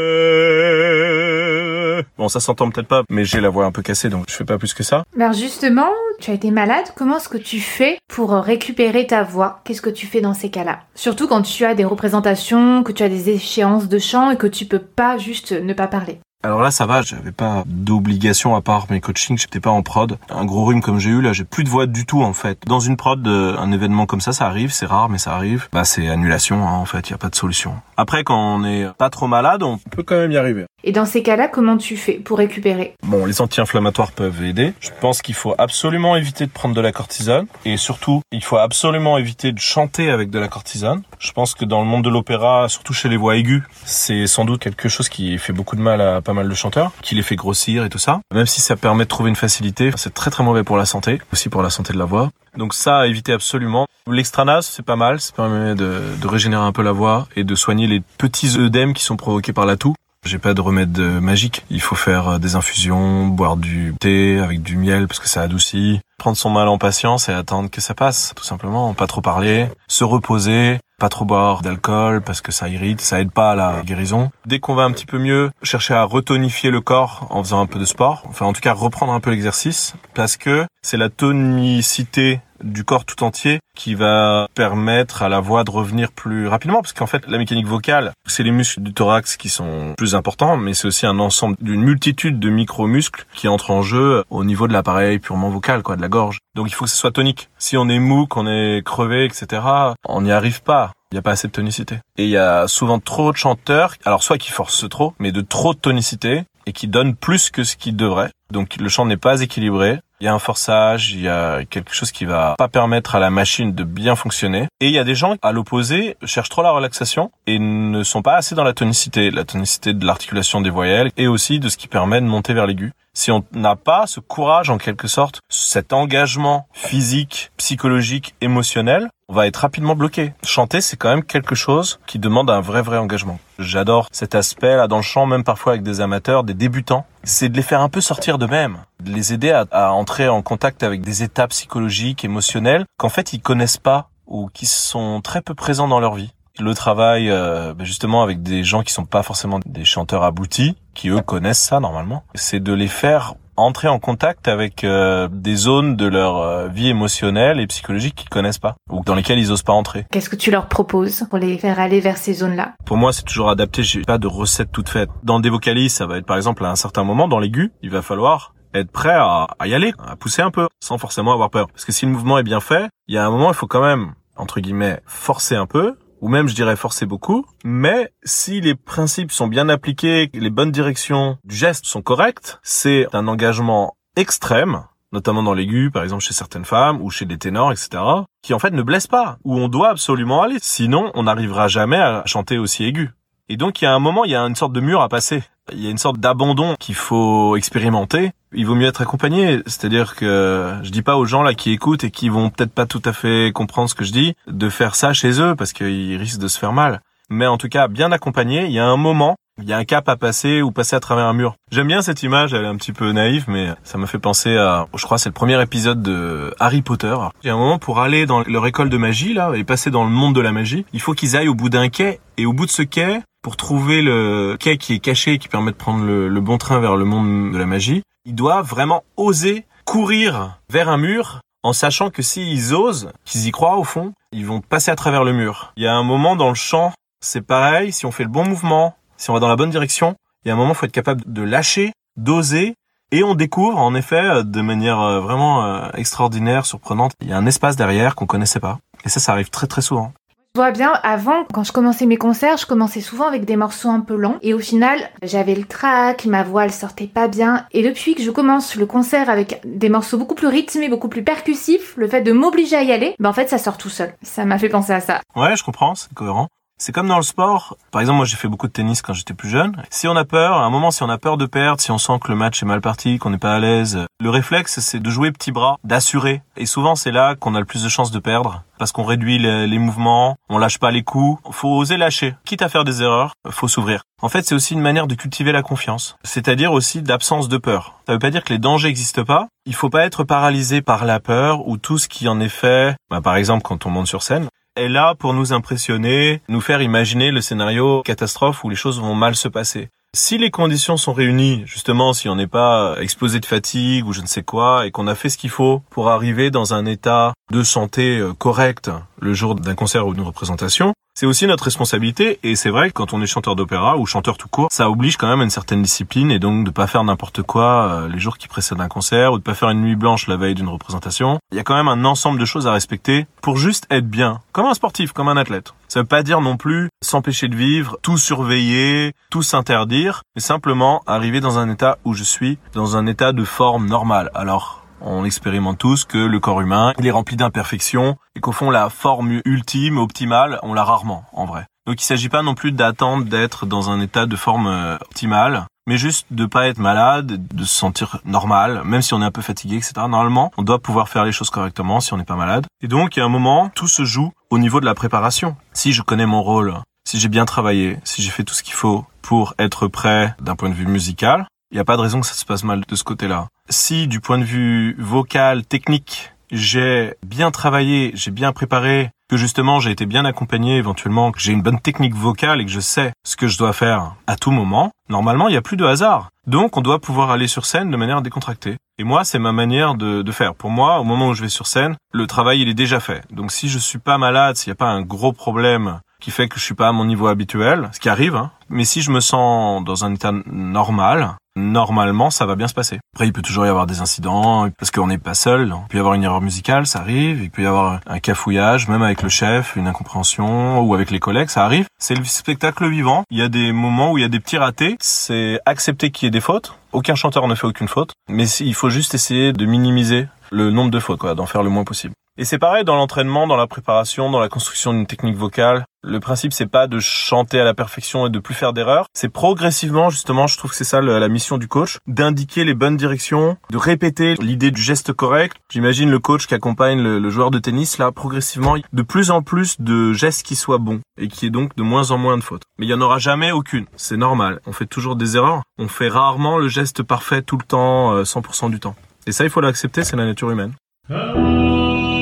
Bon ça s'entend peut-être pas, mais j'ai la voix un peu cassée donc je fais pas plus que ça. Alors justement, tu as été malade, comment est-ce que tu fais pour récupérer ta voix? Qu'est-ce que tu fais dans ces cas-là? Surtout quand tu as des représentations, que tu as des échéances de chant et que tu peux pas juste ne pas parler. Alors là, ça va, j'avais pas d'obligation à part mes coachings, j'étais pas en prod. Un gros rhume comme j'ai eu, là, j'ai plus de voix du tout, en fait. Dans une prod, euh, un événement comme ça, ça arrive, c'est rare, mais ça arrive. Bah, c'est annulation, hein, en fait, y a pas de solution. Après, quand on est pas trop malade, on peut quand même y arriver. Et dans ces cas-là, comment tu fais pour récupérer? Bon, les anti-inflammatoires peuvent aider. Je pense qu'il faut absolument éviter de prendre de la cortisone. Et surtout, il faut absolument éviter de chanter avec de la cortisone. Je pense que dans le monde de l'opéra, surtout chez les voix aiguës, c'est sans doute quelque chose qui fait beaucoup de mal à pas mal de chanteurs, qui les fait grossir et tout ça. Même si ça permet de trouver une facilité, c'est très très mauvais pour la santé, aussi pour la santé de la voix. Donc ça, à éviter absolument. L'extranase, c'est pas mal, ça permet de, régénérer un peu la voix et de soigner les petits œdèmes qui sont provoqués par la toux. J'ai pas de remède magique. Il faut faire des infusions, boire du thé avec du miel parce que ça adoucit. Prendre son mal en patience et attendre que ça passe, tout simplement. Pas trop parler, se reposer, pas trop boire d'alcool parce que ça irrite, ça aide pas à la guérison. Dès qu'on va un petit peu mieux, chercher à retonifier le corps en faisant un peu de sport. Enfin, en tout cas, reprendre un peu l'exercice parce que c'est la tonicité du corps tout entier qui va permettre à la voix de revenir plus rapidement parce qu'en fait la mécanique vocale c'est les muscles du thorax qui sont plus importants mais c'est aussi un ensemble d'une multitude de micro-muscles qui entrent en jeu au niveau de l'appareil purement vocal quoi de la gorge donc il faut que ce soit tonique si on est mou qu'on est crevé etc on n'y arrive pas il n'y a pas assez de tonicité. Et il y a souvent trop de chanteurs, alors soit qui forcent trop, mais de trop de tonicité, et qui donnent plus que ce qu'ils devraient. Donc le chant n'est pas équilibré, il y a un forçage, il y a quelque chose qui va pas permettre à la machine de bien fonctionner. Et il y a des gens, à l'opposé, cherchent trop la relaxation et ne sont pas assez dans la tonicité, la tonicité de l'articulation des voyelles et aussi de ce qui permet de monter vers l'aigu. Si on n'a pas ce courage, en quelque sorte, cet engagement physique, psychologique, émotionnel, on va être rapidement bloqué. Chanter, c'est quand même quelque chose qui demande un vrai, vrai engagement. J'adore cet aspect là dans le chant, même parfois avec des amateurs, des débutants c'est de les faire un peu sortir d'eux-mêmes, de les aider à, à entrer en contact avec des états psychologiques, émotionnelles qu'en fait ils connaissent pas ou qui sont très peu présents dans leur vie. Le travail euh, ben justement avec des gens qui sont pas forcément des chanteurs aboutis, qui eux connaissent ça normalement, c'est de les faire entrer en contact avec euh, des zones de leur euh, vie émotionnelle et psychologique qu'ils connaissent pas ou dans lesquelles ils osent pas entrer. Qu'est-ce que tu leur proposes pour les faire aller vers ces zones-là? Pour moi, c'est toujours adapté, j'ai pas de recette toute faite. Dans des vocalises, ça va être par exemple à un certain moment dans l'aigu, il va falloir être prêt à, à y aller, à pousser un peu, sans forcément avoir peur. Parce que si le mouvement est bien fait, il y a un moment, il faut quand même, entre guillemets, forcer un peu, ou même je dirais forcer beaucoup, mais si les principes sont bien appliqués, les bonnes directions du geste sont correctes, c'est un engagement extrême, notamment dans l'aigu, par exemple chez certaines femmes ou chez des ténors, etc., qui en fait ne blesse pas, où on doit absolument aller, sinon on n'arrivera jamais à chanter aussi aigu. Et donc il y a un moment, il y a une sorte de mur à passer. Il y a une sorte d'abandon qu'il faut expérimenter. Il vaut mieux être accompagné, c'est-à-dire que je dis pas aux gens là qui écoutent et qui vont peut-être pas tout à fait comprendre ce que je dis de faire ça chez eux parce qu'ils risquent de se faire mal. Mais en tout cas, bien accompagné, il y a un moment, il y a un cap à passer ou passer à travers un mur. J'aime bien cette image, elle est un petit peu naïve, mais ça me fait penser à, je crois, c'est le premier épisode de Harry Potter. Il y a un moment pour aller dans leur école de magie là et passer dans le monde de la magie, il faut qu'ils aillent au bout d'un quai et au bout de ce quai, pour trouver le quai qui est caché et qui permet de prendre le, bon train vers le monde de la magie, ils doivent vraiment oser courir vers un mur en sachant que s'ils osent, qu'ils y croient au fond, ils vont passer à travers le mur. Il y a un moment dans le chant, c'est pareil, si on fait le bon mouvement, si on va dans la bonne direction, il y a un moment, il faut être capable de lâcher, d'oser, et on découvre, en effet, de manière euh, vraiment euh, extraordinaire, surprenante, il y a un espace derrière qu'on connaissait pas. Et ça, ça arrive très très souvent. Je vois bien, avant, quand je commençais mes concerts, je commençais souvent avec des morceaux un peu lents. Et au final, j'avais le trac, ma voix, elle sortait pas bien. Et depuis que je commence le concert avec des morceaux beaucoup plus rythmés, beaucoup plus percussifs, le fait de m'obliger à y aller, ben en fait, ça sort tout seul. Ça m'a fait penser à ça. Ouais, je comprends, c'est cohérent. C'est comme dans le sport. Par exemple, moi, j'ai fait beaucoup de tennis quand j'étais plus jeune. Si on a peur, à un moment, si on a peur de perdre, si on sent que le match est mal parti, qu'on n'est pas à l'aise, le réflexe, c'est de jouer petit bras, d'assurer. Et souvent, c'est là qu'on a le plus de chances de perdre. Parce qu'on réduit les, mouvements, on lâche pas les coups. Faut oser lâcher. Quitte à faire des erreurs, faut s'ouvrir. En fait, c'est aussi une manière de cultiver la confiance. C'est-à-dire aussi d'absence de peur. Ça veut pas dire que les dangers n'existent pas. Il faut pas être paralysé par la peur ou tout ce qui en est fait. Bah, par exemple, quand on monte sur scène, est là pour nous impressionner, nous faire imaginer le scénario catastrophe où les choses vont mal se passer. Si les conditions sont réunies, justement, si on n'est pas explosé de fatigue ou je ne sais quoi, et qu'on a fait ce qu'il faut pour arriver dans un état de santé euh, correct le jour d'un concert ou d'une représentation, c'est aussi notre responsabilité et c'est vrai que quand on est chanteur d'opéra ou chanteur tout court, ça oblige quand même à une certaine discipline et donc de pas faire n'importe quoi euh, les jours qui précèdent un concert ou de pas faire une nuit blanche la veille d'une représentation. Il y a quand même un ensemble de choses à respecter pour juste être bien, comme un sportif, comme un athlète. Ça veut pas dire non plus s'empêcher de vivre, tout surveiller, tout s'interdire, mais simplement arriver dans un état où je suis dans un état de forme normale. Alors on expérimente tous que le corps humain, il est rempli d'imperfections et qu'au fond, la forme ultime, optimale, on l'a rarement, en vrai. Donc il s'agit pas non plus d'attendre d'être dans un état de forme euh, optimale, mais juste de pas être malade, de se sentir normal, même si on est un peu fatigué, etc. Normalement, on doit pouvoir faire les choses correctement si on n'est pas malade. Et donc, il y a un moment, tout se joue au niveau de la préparation. Si je connais mon rôle, si j'ai bien travaillé, si j'ai fait tout ce qu'il faut pour être prêt d'un point de vue musical, il n'y a pas de raison que ça se passe mal de ce côté-là. Si du point de vue vocal, technique, j'ai bien travaillé, j'ai bien préparé, que justement j'ai été bien accompagné éventuellement, que j'ai une bonne technique vocale et que je sais ce que je dois faire à tout moment, normalement il n'y a plus de hasard. Donc on doit pouvoir aller sur scène de manière décontractée. Et moi c'est ma manière de, faire. Pour moi, au moment où je vais sur scène, le travail il est déjà fait. Donc si je suis pas malade, s'il n'y a pas un gros problème qui fait que je suis pas à mon niveau habituel, ce qui arrive, hein, mais si je me sens dans un état normal, normalement ça va bien se passer. Après il peut toujours y avoir des incidents parce qu'on n'est pas seul, il peut y avoir une erreur musicale, ça arrive, il peut y avoir un cafouillage même avec le chef, une incompréhension ou avec les collègues, ça arrive. C'est le spectacle vivant, il y a des moments où il y a des petits ratés, c'est accepter qu'il y ait des fautes. Aucun chanteur ne fait aucune faute, mais il faut juste essayer de minimiser le nombre de fautes, quoi, d'en faire le moins possible. Et c'est pareil dans l'entraînement, dans la préparation, dans la construction d'une technique vocale. Le principe, c'est pas de chanter à la perfection et de plus faire d'erreurs. C'est progressivement, justement, je trouve que c'est ça la mission du coach, d'indiquer les bonnes directions, de répéter l'idée du geste correct. J'imagine le coach qui accompagne le, joueur de tennis, là, progressivement, de plus en plus de gestes qui soient bons et qui est donc de moins en moins de fautes. Mais il y en aura jamais aucune. C'est normal. On fait toujours des erreurs. On fait rarement le geste parfait tout le temps, 100% euh, du temps. Et ça, il faut l'accepter, c'est la nature humaine. Donc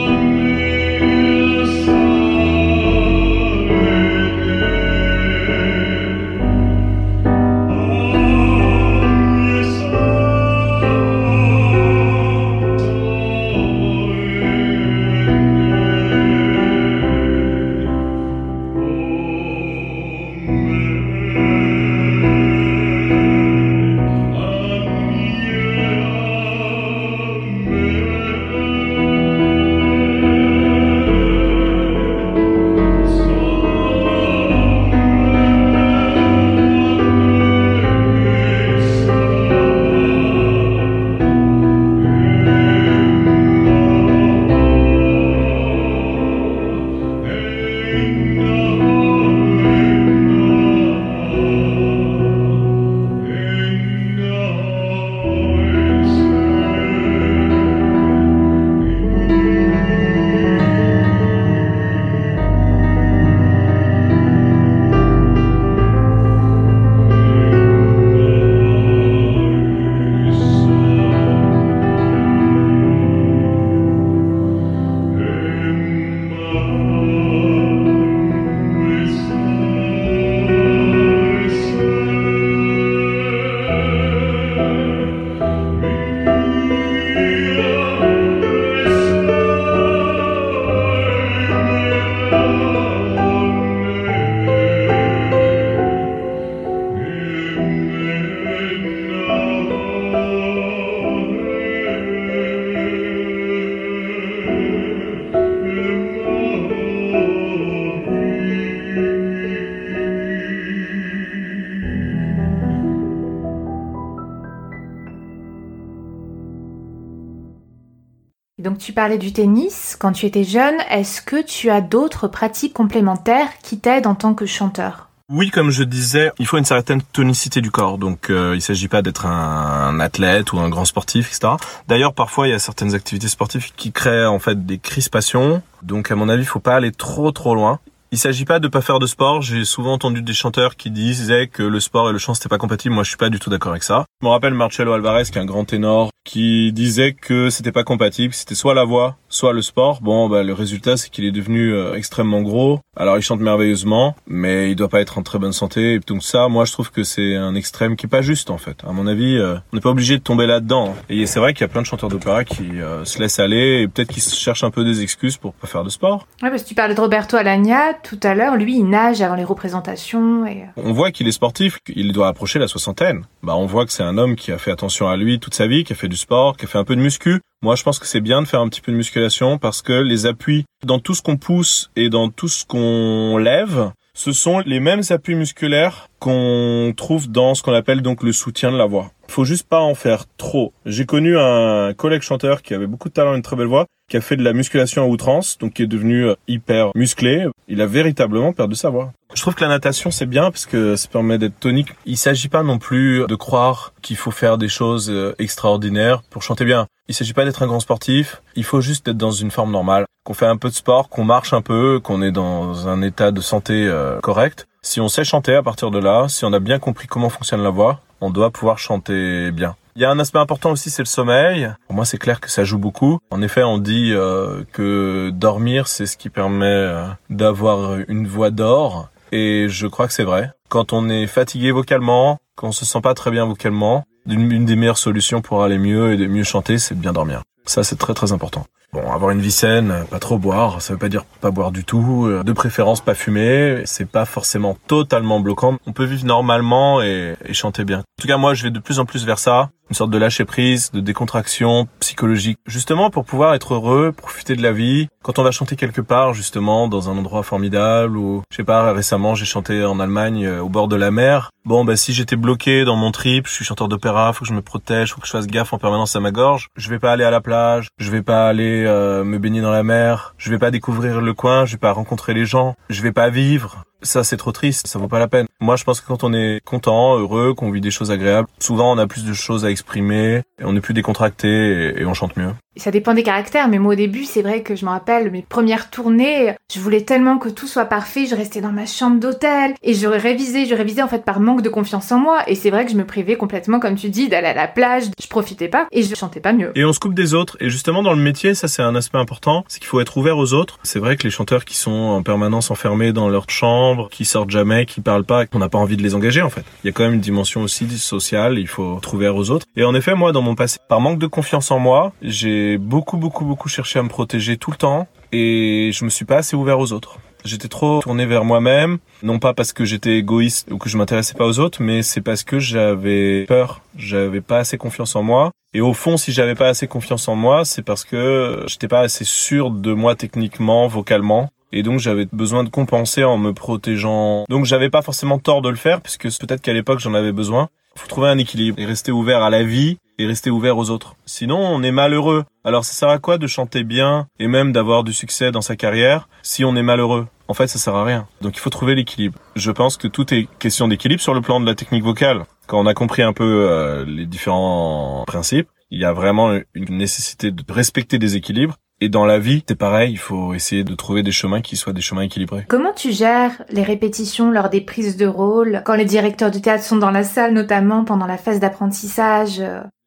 parlais du tennis quand tu étais jeune. Est-ce que tu as d'autres pratiques complémentaires qui t'aident en tant que chanteur? Oui, comme je disais, il faut une certaine tonicité du corps. Donc, euh, il s'agit pas d'être un, athlète ou un grand sportif, etc. D'ailleurs, parfois, il y a certaines activités sportives qui créent en fait des crispations. Donc, à mon avis, il faut pas aller trop trop loin. Il s'agit pas de pas faire de sport. J'ai souvent entendu des chanteurs qui disaient que le sport et le chant c'était pas compatible. Moi, je suis pas du tout d'accord avec ça. Je me rappelle Marcello Alvarez, qui est un grand ténor, qui disait que c'était pas compatible. C'était soit la voix, soit le sport. Bon, bah, le résultat, c'est qu'il est devenu euh, extrêmement gros. Alors, il chante merveilleusement, mais il doit pas être en très bonne santé. Donc ça, moi, je trouve que c'est un extrême qui est pas juste, en fait. À mon avis, euh, on n'est pas obligé de tomber là-dedans. Et c'est vrai qu'il y a plein de chanteurs d'opéra qui euh, se laissent aller et peut-être qu'ils cherchent un peu des excuses pour pas faire de sport. Ouais, parce que tu parlais de Roberto Alagna tout à l'heure. Lui, il nage avant les représentations. Et... On voit qu'il est sportif, il doit approcher la soixantaine. Bah, on voit que c'est un homme qui a fait attention à lui toute sa vie, qui a fait du sport, qui a fait un peu de muscu. Moi, je pense que c'est bien de faire un petit peu de musculation parce que les appuis dans tout ce qu'on pousse et dans tout ce qu'on lève, ce sont les mêmes appuis musculaires qu'on trouve dans ce qu'on appelle donc le soutien de la voix. Faut juste pas en faire trop. J'ai connu un collègue chanteur qui avait beaucoup de talent et une très belle voix, qui a fait de la musculation à outrance, donc qui est devenu euh, hyper musclé. Il a véritablement perdu sa voix. Je trouve que la natation c'est bien parce que ça permet d'être tonique. Il s'agit pas non plus de croire qu'il faut faire des choses euh, extraordinaires pour chanter bien. Il s'agit pas d'être un grand sportif. Il faut juste être dans une forme normale, qu'on fait un peu de sport, qu'on marche un peu, qu'on est dans un état de santé euh, correct. Si on sait chanter à partir de là, si on a bien compris comment fonctionne la voix, on doit pouvoir chanter bien. Il y a un aspect important aussi, c'est le sommeil. Pour moi, c'est clair que ça joue beaucoup. En effet, on dit euh, que dormir, c'est ce qui permet euh, d'avoir une voix d'or. Et je crois que c'est vrai. Quand on est fatigué vocalement, quand on se sent pas très bien vocalement, une, des meilleures solutions pour aller mieux et de mieux chanter, c'est de bien dormir. Ça, c'est très très important. Bon, avoir une vie saine, pas trop boire, ça veut pas dire pas boire du tout, euh, de préférence pas fumer, c'est pas forcément totalement bloquant. On peut vivre normalement et, et chanter bien. En tout cas, moi, je vais de plus en plus vers ça une sorte de lâcher prise, de décontraction psychologique, justement pour pouvoir être heureux, profiter de la vie. Quand on va chanter quelque part, justement, dans un endroit formidable ou, je sais pas, récemment j'ai chanté en Allemagne euh, au bord de la mer. Bon, bah si j'étais bloqué dans mon trip, je suis chanteur d'opéra, faut que je me protège, faut que je fasse gaffe en permanence à ma gorge. Je vais pas aller à la plage, je vais pas aller euh, me baigner dans la mer, je vais pas découvrir le coin, je vais pas rencontrer les gens, je vais pas vivre ça c'est trop triste, ça vaut pas la peine. Moi je pense que quand on est content, heureux, qu'on vit des choses agréables, souvent on a plus de choses à exprimer, on est plus décontracté et on chante mieux. Ça dépend des caractères, mais moi au début, c'est vrai que je me rappelle mes premières tournées, je voulais tellement que tout soit parfait, je restais dans ma chambre d'hôtel et je révisais, je révisais en fait par manque de confiance en moi et c'est vrai que je me privais complètement comme tu dis d'aller à la plage, je profitais pas et je chantais pas mieux. Et on se coupe des autres et justement dans le métier, ça c'est un aspect important, c'est qu'il faut être ouvert aux autres. C'est vrai que les chanteurs qui sont en permanence enfermés dans leur chambre, qui sortent jamais, qui parlent pas, on n'a pas envie de les engager en fait. Il y a quand même une dimension aussi sociale, il faut être ouvert aux autres. Et en effet, moi dans mon passé, par manque de confiance en moi, j'ai beaucoup, beaucoup, beaucoup cherché à me protéger tout le temps et je me suis pas assez ouvert aux autres. J'étais trop tourné vers moi-même, non pas parce que j'étais égoïste ou que je m'intéressais pas aux autres, mais c'est parce que j'avais peur, j'avais pas assez confiance en moi. Et au fond, si j'avais pas assez confiance en moi, c'est parce que j'étais pas assez sûr de moi techniquement, vocalement. Et donc j'avais besoin de compenser en me protégeant. Donc j'avais pas forcément tort de le faire, puisque peut-être qu'à l'époque j'en avais besoin. Faut trouver un équilibre et rester ouvert à la vie et rester ouvert aux autres. Sinon, on est malheureux. Alors ça sert à quoi de chanter bien et même d'avoir du succès dans sa carrière si on est malheureux? En fait, ça sert à rien. Donc il faut trouver l'équilibre. Je pense que tout est question d'équilibre sur le plan de la technique vocale. Quand on a compris un peu euh, les différents principes, il y a vraiment une nécessité de respecter des équilibres et dans la vie, c'est pareil, il faut essayer de trouver des chemins qui soient des chemins équilibrés. Comment tu gères les répétitions lors des prises de rôle, quand les directeurs de théâtre sont dans la salle, notamment pendant la phase d'apprentissage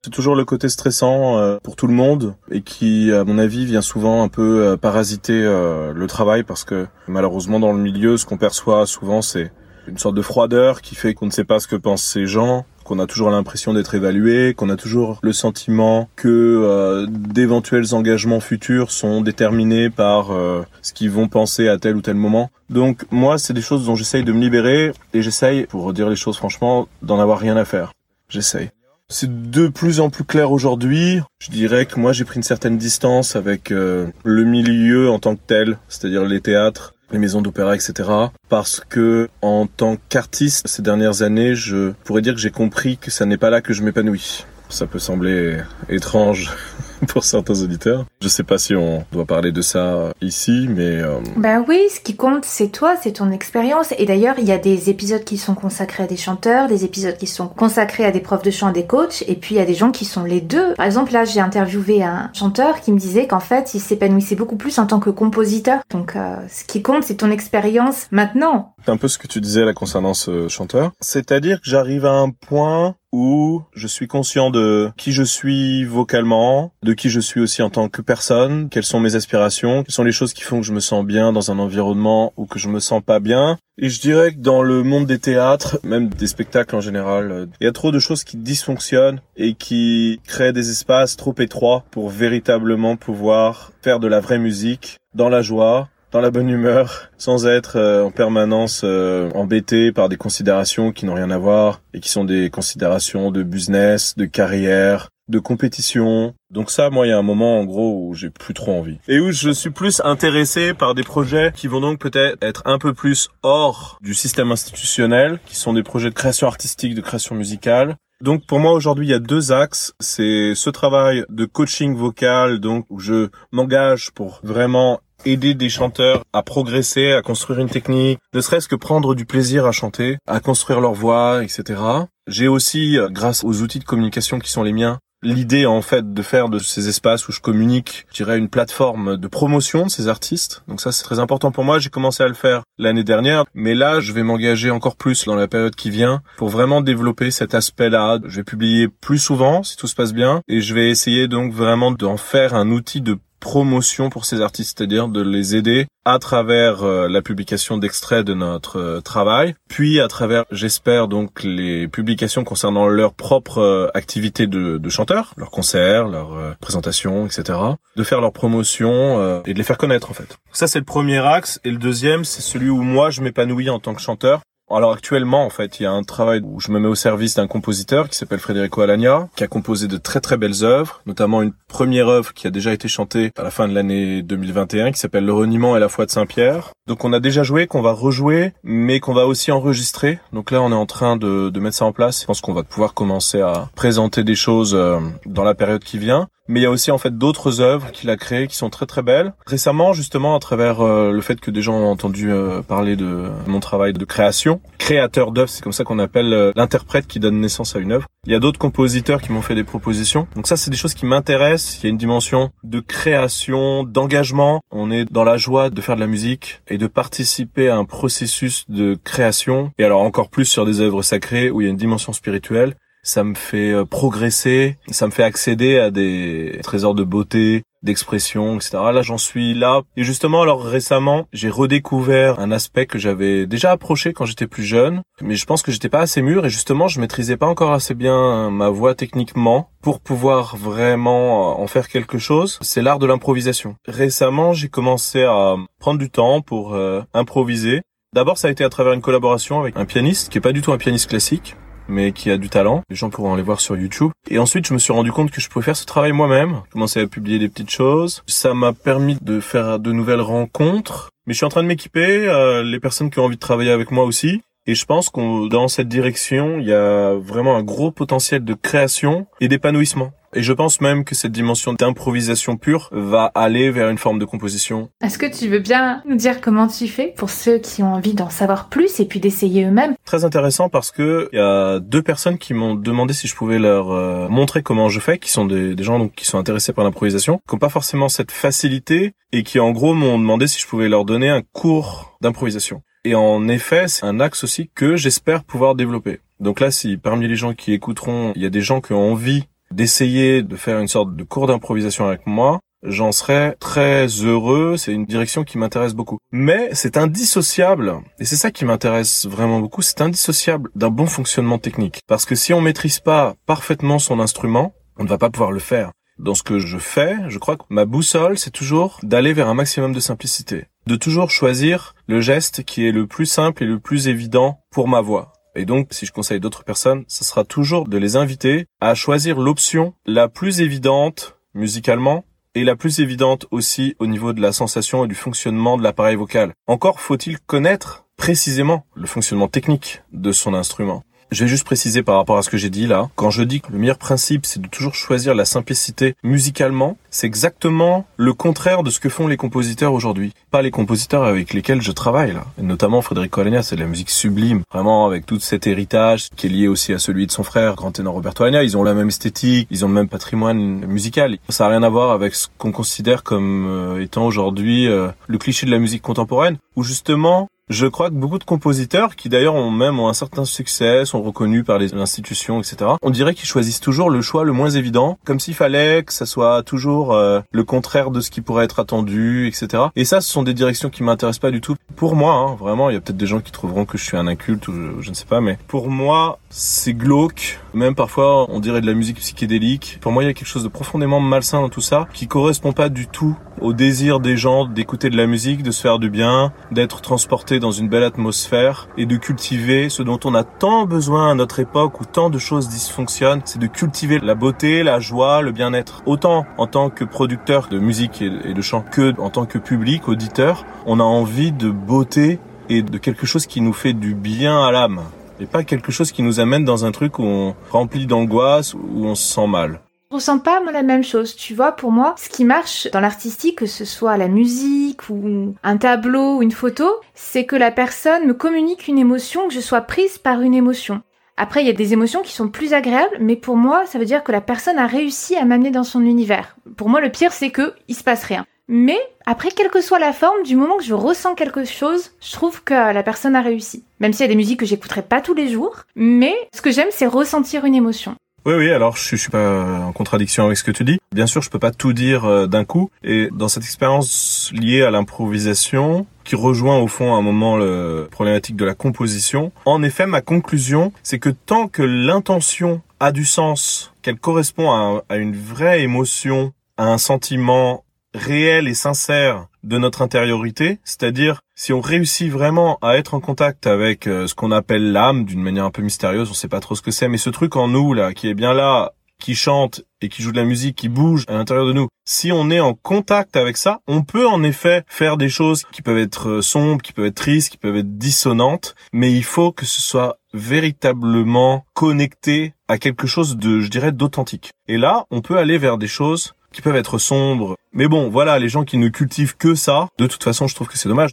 c'est toujours le côté stressant euh, pour tout le monde et qui, à mon avis, vient souvent un peu euh, parasiter euh, le travail parce que malheureusement dans le milieu, ce qu'on perçoit souvent, c'est une sorte de froideur qui fait qu'on ne sait pas ce que pensent ces gens, qu'on a toujours l'impression d'être évalué, qu'on a toujours le sentiment que euh, d'éventuels engagements futurs sont déterminés par euh, ce qu'ils vont penser à tel ou tel moment. Donc moi, c'est des choses dont j'essaye de me libérer et j'essaye, pour dire les choses franchement, d'en avoir rien à faire. J'essaye. C'est de plus en plus clair aujourd'hui. Je dirais que moi j'ai pris une certaine distance avec euh, le milieu en tant que tel, c'est-à-dire les théâtres, les maisons d'opéra, etc. Parce que en tant qu'artiste, ces dernières années, je pourrais dire que j'ai compris que ça n'est pas là que je m'épanouis. Ça peut sembler étrange pour certains auditeurs. Je sais pas si on doit parler de ça ici, mais... Euh... Ben oui, ce qui compte, c'est toi, c'est ton expérience. Et d'ailleurs, il y a des épisodes qui sont consacrés à des chanteurs, des épisodes qui sont consacrés à des profs de chant, des coachs, et puis il y a des gens qui sont les deux. Par exemple, là, j'ai interviewé un chanteur qui me disait qu'en fait, il s'épanouissait beaucoup plus en tant que compositeur. Donc, euh, ce qui compte, c'est ton expérience maintenant. C'est un peu ce que tu disais là concernant ce chanteur. C'est-à-dire que j'arrive à un point où je suis conscient de qui je suis vocalement, de qui je suis aussi en tant que personne, quelles sont mes aspirations, quelles sont les choses qui font que je me sens bien dans un environnement ou que je me sens pas bien. Et je dirais que dans le monde des théâtres, même des spectacles en général, il y a trop de choses qui dysfonctionnent et qui créent des espaces trop étroits pour véritablement pouvoir faire de la vraie musique dans la joie, dans la bonne humeur, sans être euh, en permanence euh, embêté par des considérations qui n'ont rien à voir et qui sont des considérations de business, de carrière, de compétition. Donc ça, moi, il y a un moment en gros où j'ai plus trop envie. Et où je suis plus intéressé par des projets qui vont donc peut-être être un peu plus hors du système institutionnel, qui sont des projets de création artistique, de création musicale. Donc pour moi aujourd'hui il y a deux axes, c'est ce travail de coaching vocal donc où je m'engage pour vraiment aider des chanteurs à progresser, à construire une technique, ne serait-ce que prendre du plaisir à chanter, à construire leur voix, etc. J'ai aussi, euh, grâce aux outils de communication qui sont les miens, l'idée en fait de faire de ces espaces où je communique, je dirais une plateforme de promotion de ces artistes. Donc ça c'est très important pour moi. J'ai commencé à le faire l'année dernière, mais là je vais m'engager encore plus dans la période qui vient pour vraiment développer cet aspect-là. Je vais publier plus souvent si tout se passe bien et je vais essayer donc vraiment d'en faire un outil de promotion pour ces artistes, c'est-à-dire de les aider à travers euh, la publication d'extraits de notre euh, travail, puis à travers, j'espère donc, les publications concernant leur propre euh, activité de, de chanteur, leurs concerts, leurs présentations, etc., de faire leur promotion et de les faire connaître en fait. Ça c'est le premier axe, et le deuxième c'est celui où moi je m'épanouis en tant que chanteur. Alors actuellement, en fait, il y a un travail où je me mets au service d'un compositeur qui s'appelle Federico Alagna, qui a composé de très très belles œuvres, notamment une première œuvre qui a déjà été chantée à la fin de l'année 2021, qui s'appelle Le reniement et la foi de Saint-Pierre. Donc on a déjà joué, qu'on va rejouer, mais qu'on va aussi enregistrer. Donc là, on est en train de, de mettre ça en place. Je pense qu'on va pouvoir commencer à présenter des choses euh, dans la période qui vient mais il y a aussi en fait d'autres œuvres qu'il a créées qui sont très très belles. Récemment, justement, à travers euh, le fait que des gens ont entendu euh, parler de mon travail de création, créateur d'œuvres, c'est comme ça qu'on appelle euh, l'interprète qui donne naissance à une œuvre. Il y a d'autres compositeurs qui m'ont fait des propositions. Donc ça, c'est des choses qui m'intéressent. Il y a une dimension de création, d'engagement. On est dans la joie de faire de la musique et de participer à un processus de création. Et alors encore plus sur des œuvres sacrées où il y a une dimension spirituelle ça me fait euh, progresser, ça me fait accéder à des trésors de beauté, d'expression, etc. Là, j'en suis là. Et justement, alors récemment, j'ai redécouvert un aspect que j'avais déjà approché quand j'étais plus jeune, mais je pense que j'étais pas assez mûr et justement, je maîtrisais pas encore assez bien ma voix techniquement pour pouvoir vraiment en faire quelque chose. C'est l'art de l'improvisation. Récemment, j'ai commencé à prendre du temps pour euh, improviser. D'abord, ça a été à travers une collaboration avec un pianiste qui est pas du tout un pianiste classique, mais qui a du talent. Les gens pourront aller voir sur YouTube. Et ensuite, je me suis rendu compte que je pouvais faire ce travail moi-même, commencer à publier des petites choses. Ça m'a permis de faire de nouvelles rencontres. Mais je suis en train de m'équiper, euh, les personnes qui ont envie de travailler avec moi aussi. Et je pense qu'on dans cette direction, il y a vraiment un gros potentiel de création et d'épanouissement. Et je pense même que cette dimension d'improvisation pure va aller vers une forme de composition. Est-ce que tu veux bien nous dire comment tu fais pour ceux qui ont envie d'en savoir plus et puis d'essayer eux-mêmes? Très intéressant parce que il y a deux personnes qui m'ont demandé si je pouvais leur euh, montrer comment je fais, qui sont des, des gens donc qui sont intéressés par l'improvisation, qui n'ont pas forcément cette facilité et qui en gros m'ont demandé si je pouvais leur donner un cours d'improvisation. Et en effet, c'est un axe aussi que j'espère pouvoir développer. Donc là, si parmi les gens qui écouteront, il y a des gens qui ont envie d'essayer de faire une sorte de cours d'improvisation avec moi, j'en serais très heureux, c'est une direction qui m'intéresse beaucoup. Mais c'est indissociable, et c'est ça qui m'intéresse vraiment beaucoup, c'est indissociable d'un bon fonctionnement technique. Parce que si on maîtrise pas parfaitement son instrument, on ne va pas pouvoir le faire. Dans ce que je fais, je crois que ma boussole, c'est toujours d'aller vers un maximum de simplicité. De toujours choisir le geste qui est le plus simple et le plus évident pour ma voix. Et donc, si je conseille d'autres personnes, ce sera toujours de les inviter à choisir l'option la plus évidente musicalement et la plus évidente aussi au niveau de la sensation et du fonctionnement de l'appareil vocal. Encore faut-il connaître précisément le fonctionnement technique de son instrument. Je vais juste préciser par rapport à ce que j'ai dit là. Quand je dis que le meilleur principe, c'est de toujours choisir la simplicité musicalement, c'est exactement le contraire de ce que font les compositeurs aujourd'hui. Pas les compositeurs avec lesquels je travaille là. Et notamment Frédéric Alagna, c'est de la musique sublime. Vraiment avec tout cet héritage qui est lié aussi à celui de son frère, grand ténor Roberto Alagna. Ils ont la même esthétique, ils ont le même patrimoine musical. Ça n'a rien à voir avec ce qu'on considère comme euh, étant aujourd'hui euh, le cliché de la musique contemporaine, où justement je crois que beaucoup de compositeurs, qui d'ailleurs ont même un certain succès, sont reconnus par les institutions, etc., on dirait qu'ils choisissent toujours le choix le moins évident, comme s'il fallait que ça soit toujours euh, le contraire de ce qui pourrait être attendu, etc. Et ça, ce sont des directions qui m'intéressent pas du tout. Pour moi, hein, vraiment, il y a peut-être des gens qui trouveront que je suis un inculte, ou je, ne sais pas, mais pour moi, c'est glauque. Même parfois, on dirait de la musique psychédélique. Pour moi, il y a quelque chose de profondément malsain dans tout ça, qui correspond pas du tout au désir des gens d'écouter de la musique, de se faire du bien, d'être transporté dans une belle atmosphère et de cultiver ce dont on a tant besoin à notre époque où tant de choses dysfonctionnent, c'est de cultiver la beauté, la joie, le bien-être. Autant en tant que producteur de musique et de chant que en tant que public, auditeur, on a envie de beauté et de quelque chose qui nous fait du bien à l'âme et pas quelque chose qui nous amène dans un truc où on remplit d'angoisse, où on se sent mal. Je ressens pas moi la même chose, tu vois, pour moi, ce qui marche dans l'artistique, que ce soit la musique ou un tableau ou une photo, c'est que la personne me communique une émotion, que je sois prise par une émotion. Après, il y a des émotions qui sont plus agréables, mais pour moi, ça veut dire que la personne a réussi à m'amener dans son univers. Pour moi, le pire, c'est que il se passe rien. Mais après, quelle que soit la forme, du moment que je ressens quelque chose, je trouve que la personne a réussi. Même s'il y a des musiques que j'écouterai pas tous les jours, mais ce que j'aime, c'est ressentir une émotion. Oui, oui, alors je, suis pas en contradiction avec ce que tu dis. Bien sûr, je peux pas tout dire euh, d'un coup. Et dans cette expérience liée à l'improvisation, qui rejoint au fond un moment le problématique de la composition, en effet, ma conclusion, c'est que tant que l'intention a du sens, qu'elle correspond à une vraie émotion, à un sentiment réel et sincère de notre intériorité, c'est-à-dire si on réussit vraiment à être en contact avec euh, ce qu'on appelle l'âme d'une manière un peu mystérieuse, on sait pas trop ce que c'est, mais ce truc en nous là qui est bien là, qui chante et qui joue de la musique, qui bouge à l'intérieur de nous. Si on est en contact avec ça, on peut en effet faire des choses qui peuvent être euh, sombres, qui peuvent être tristes, qui peuvent être dissonantes, mais il faut que ce soit véritablement connecté à quelque chose de, je dirais, d'authentique. Et là, on peut aller vers des choses qui peuvent être sombres. Mais bon, voilà, les gens qui ne cultivent que ça, de toute façon, je trouve que c'est dommage.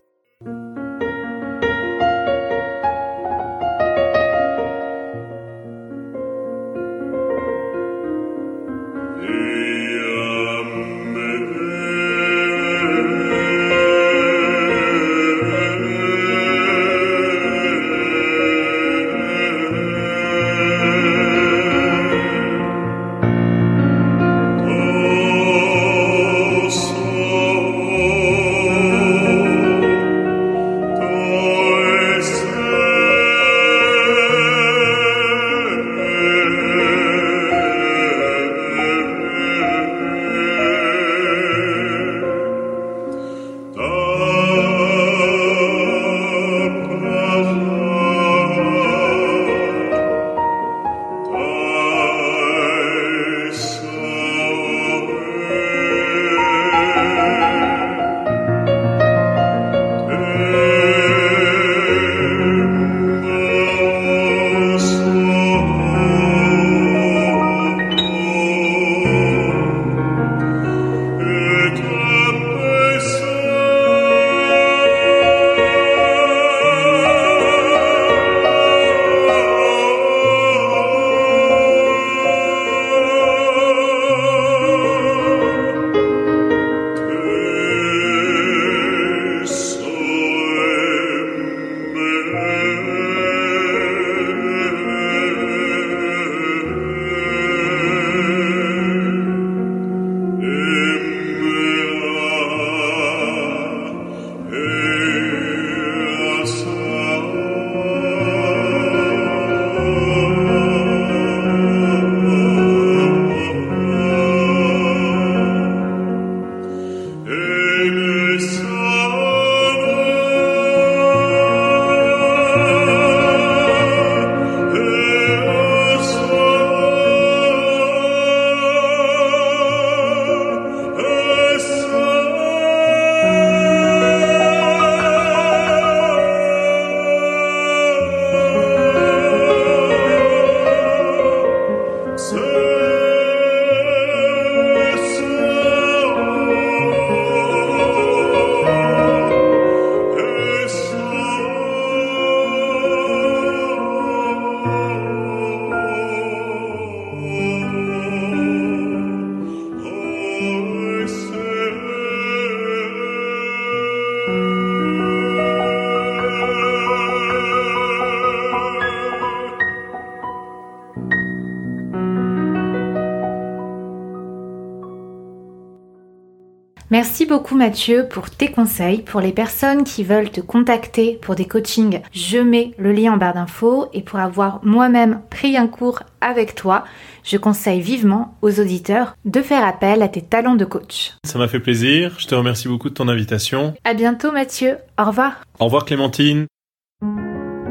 Merci beaucoup Mathieu pour tes conseils. Pour les personnes qui veulent te contacter pour des coachings, je mets le lien en barre d'infos et pour avoir moi-même pris un cours avec toi, je conseille vivement aux auditeurs de faire appel à tes talents de coach. Ça m'a fait plaisir. Je te remercie beaucoup de ton invitation. À bientôt Mathieu. Au revoir. Au revoir Clémentine.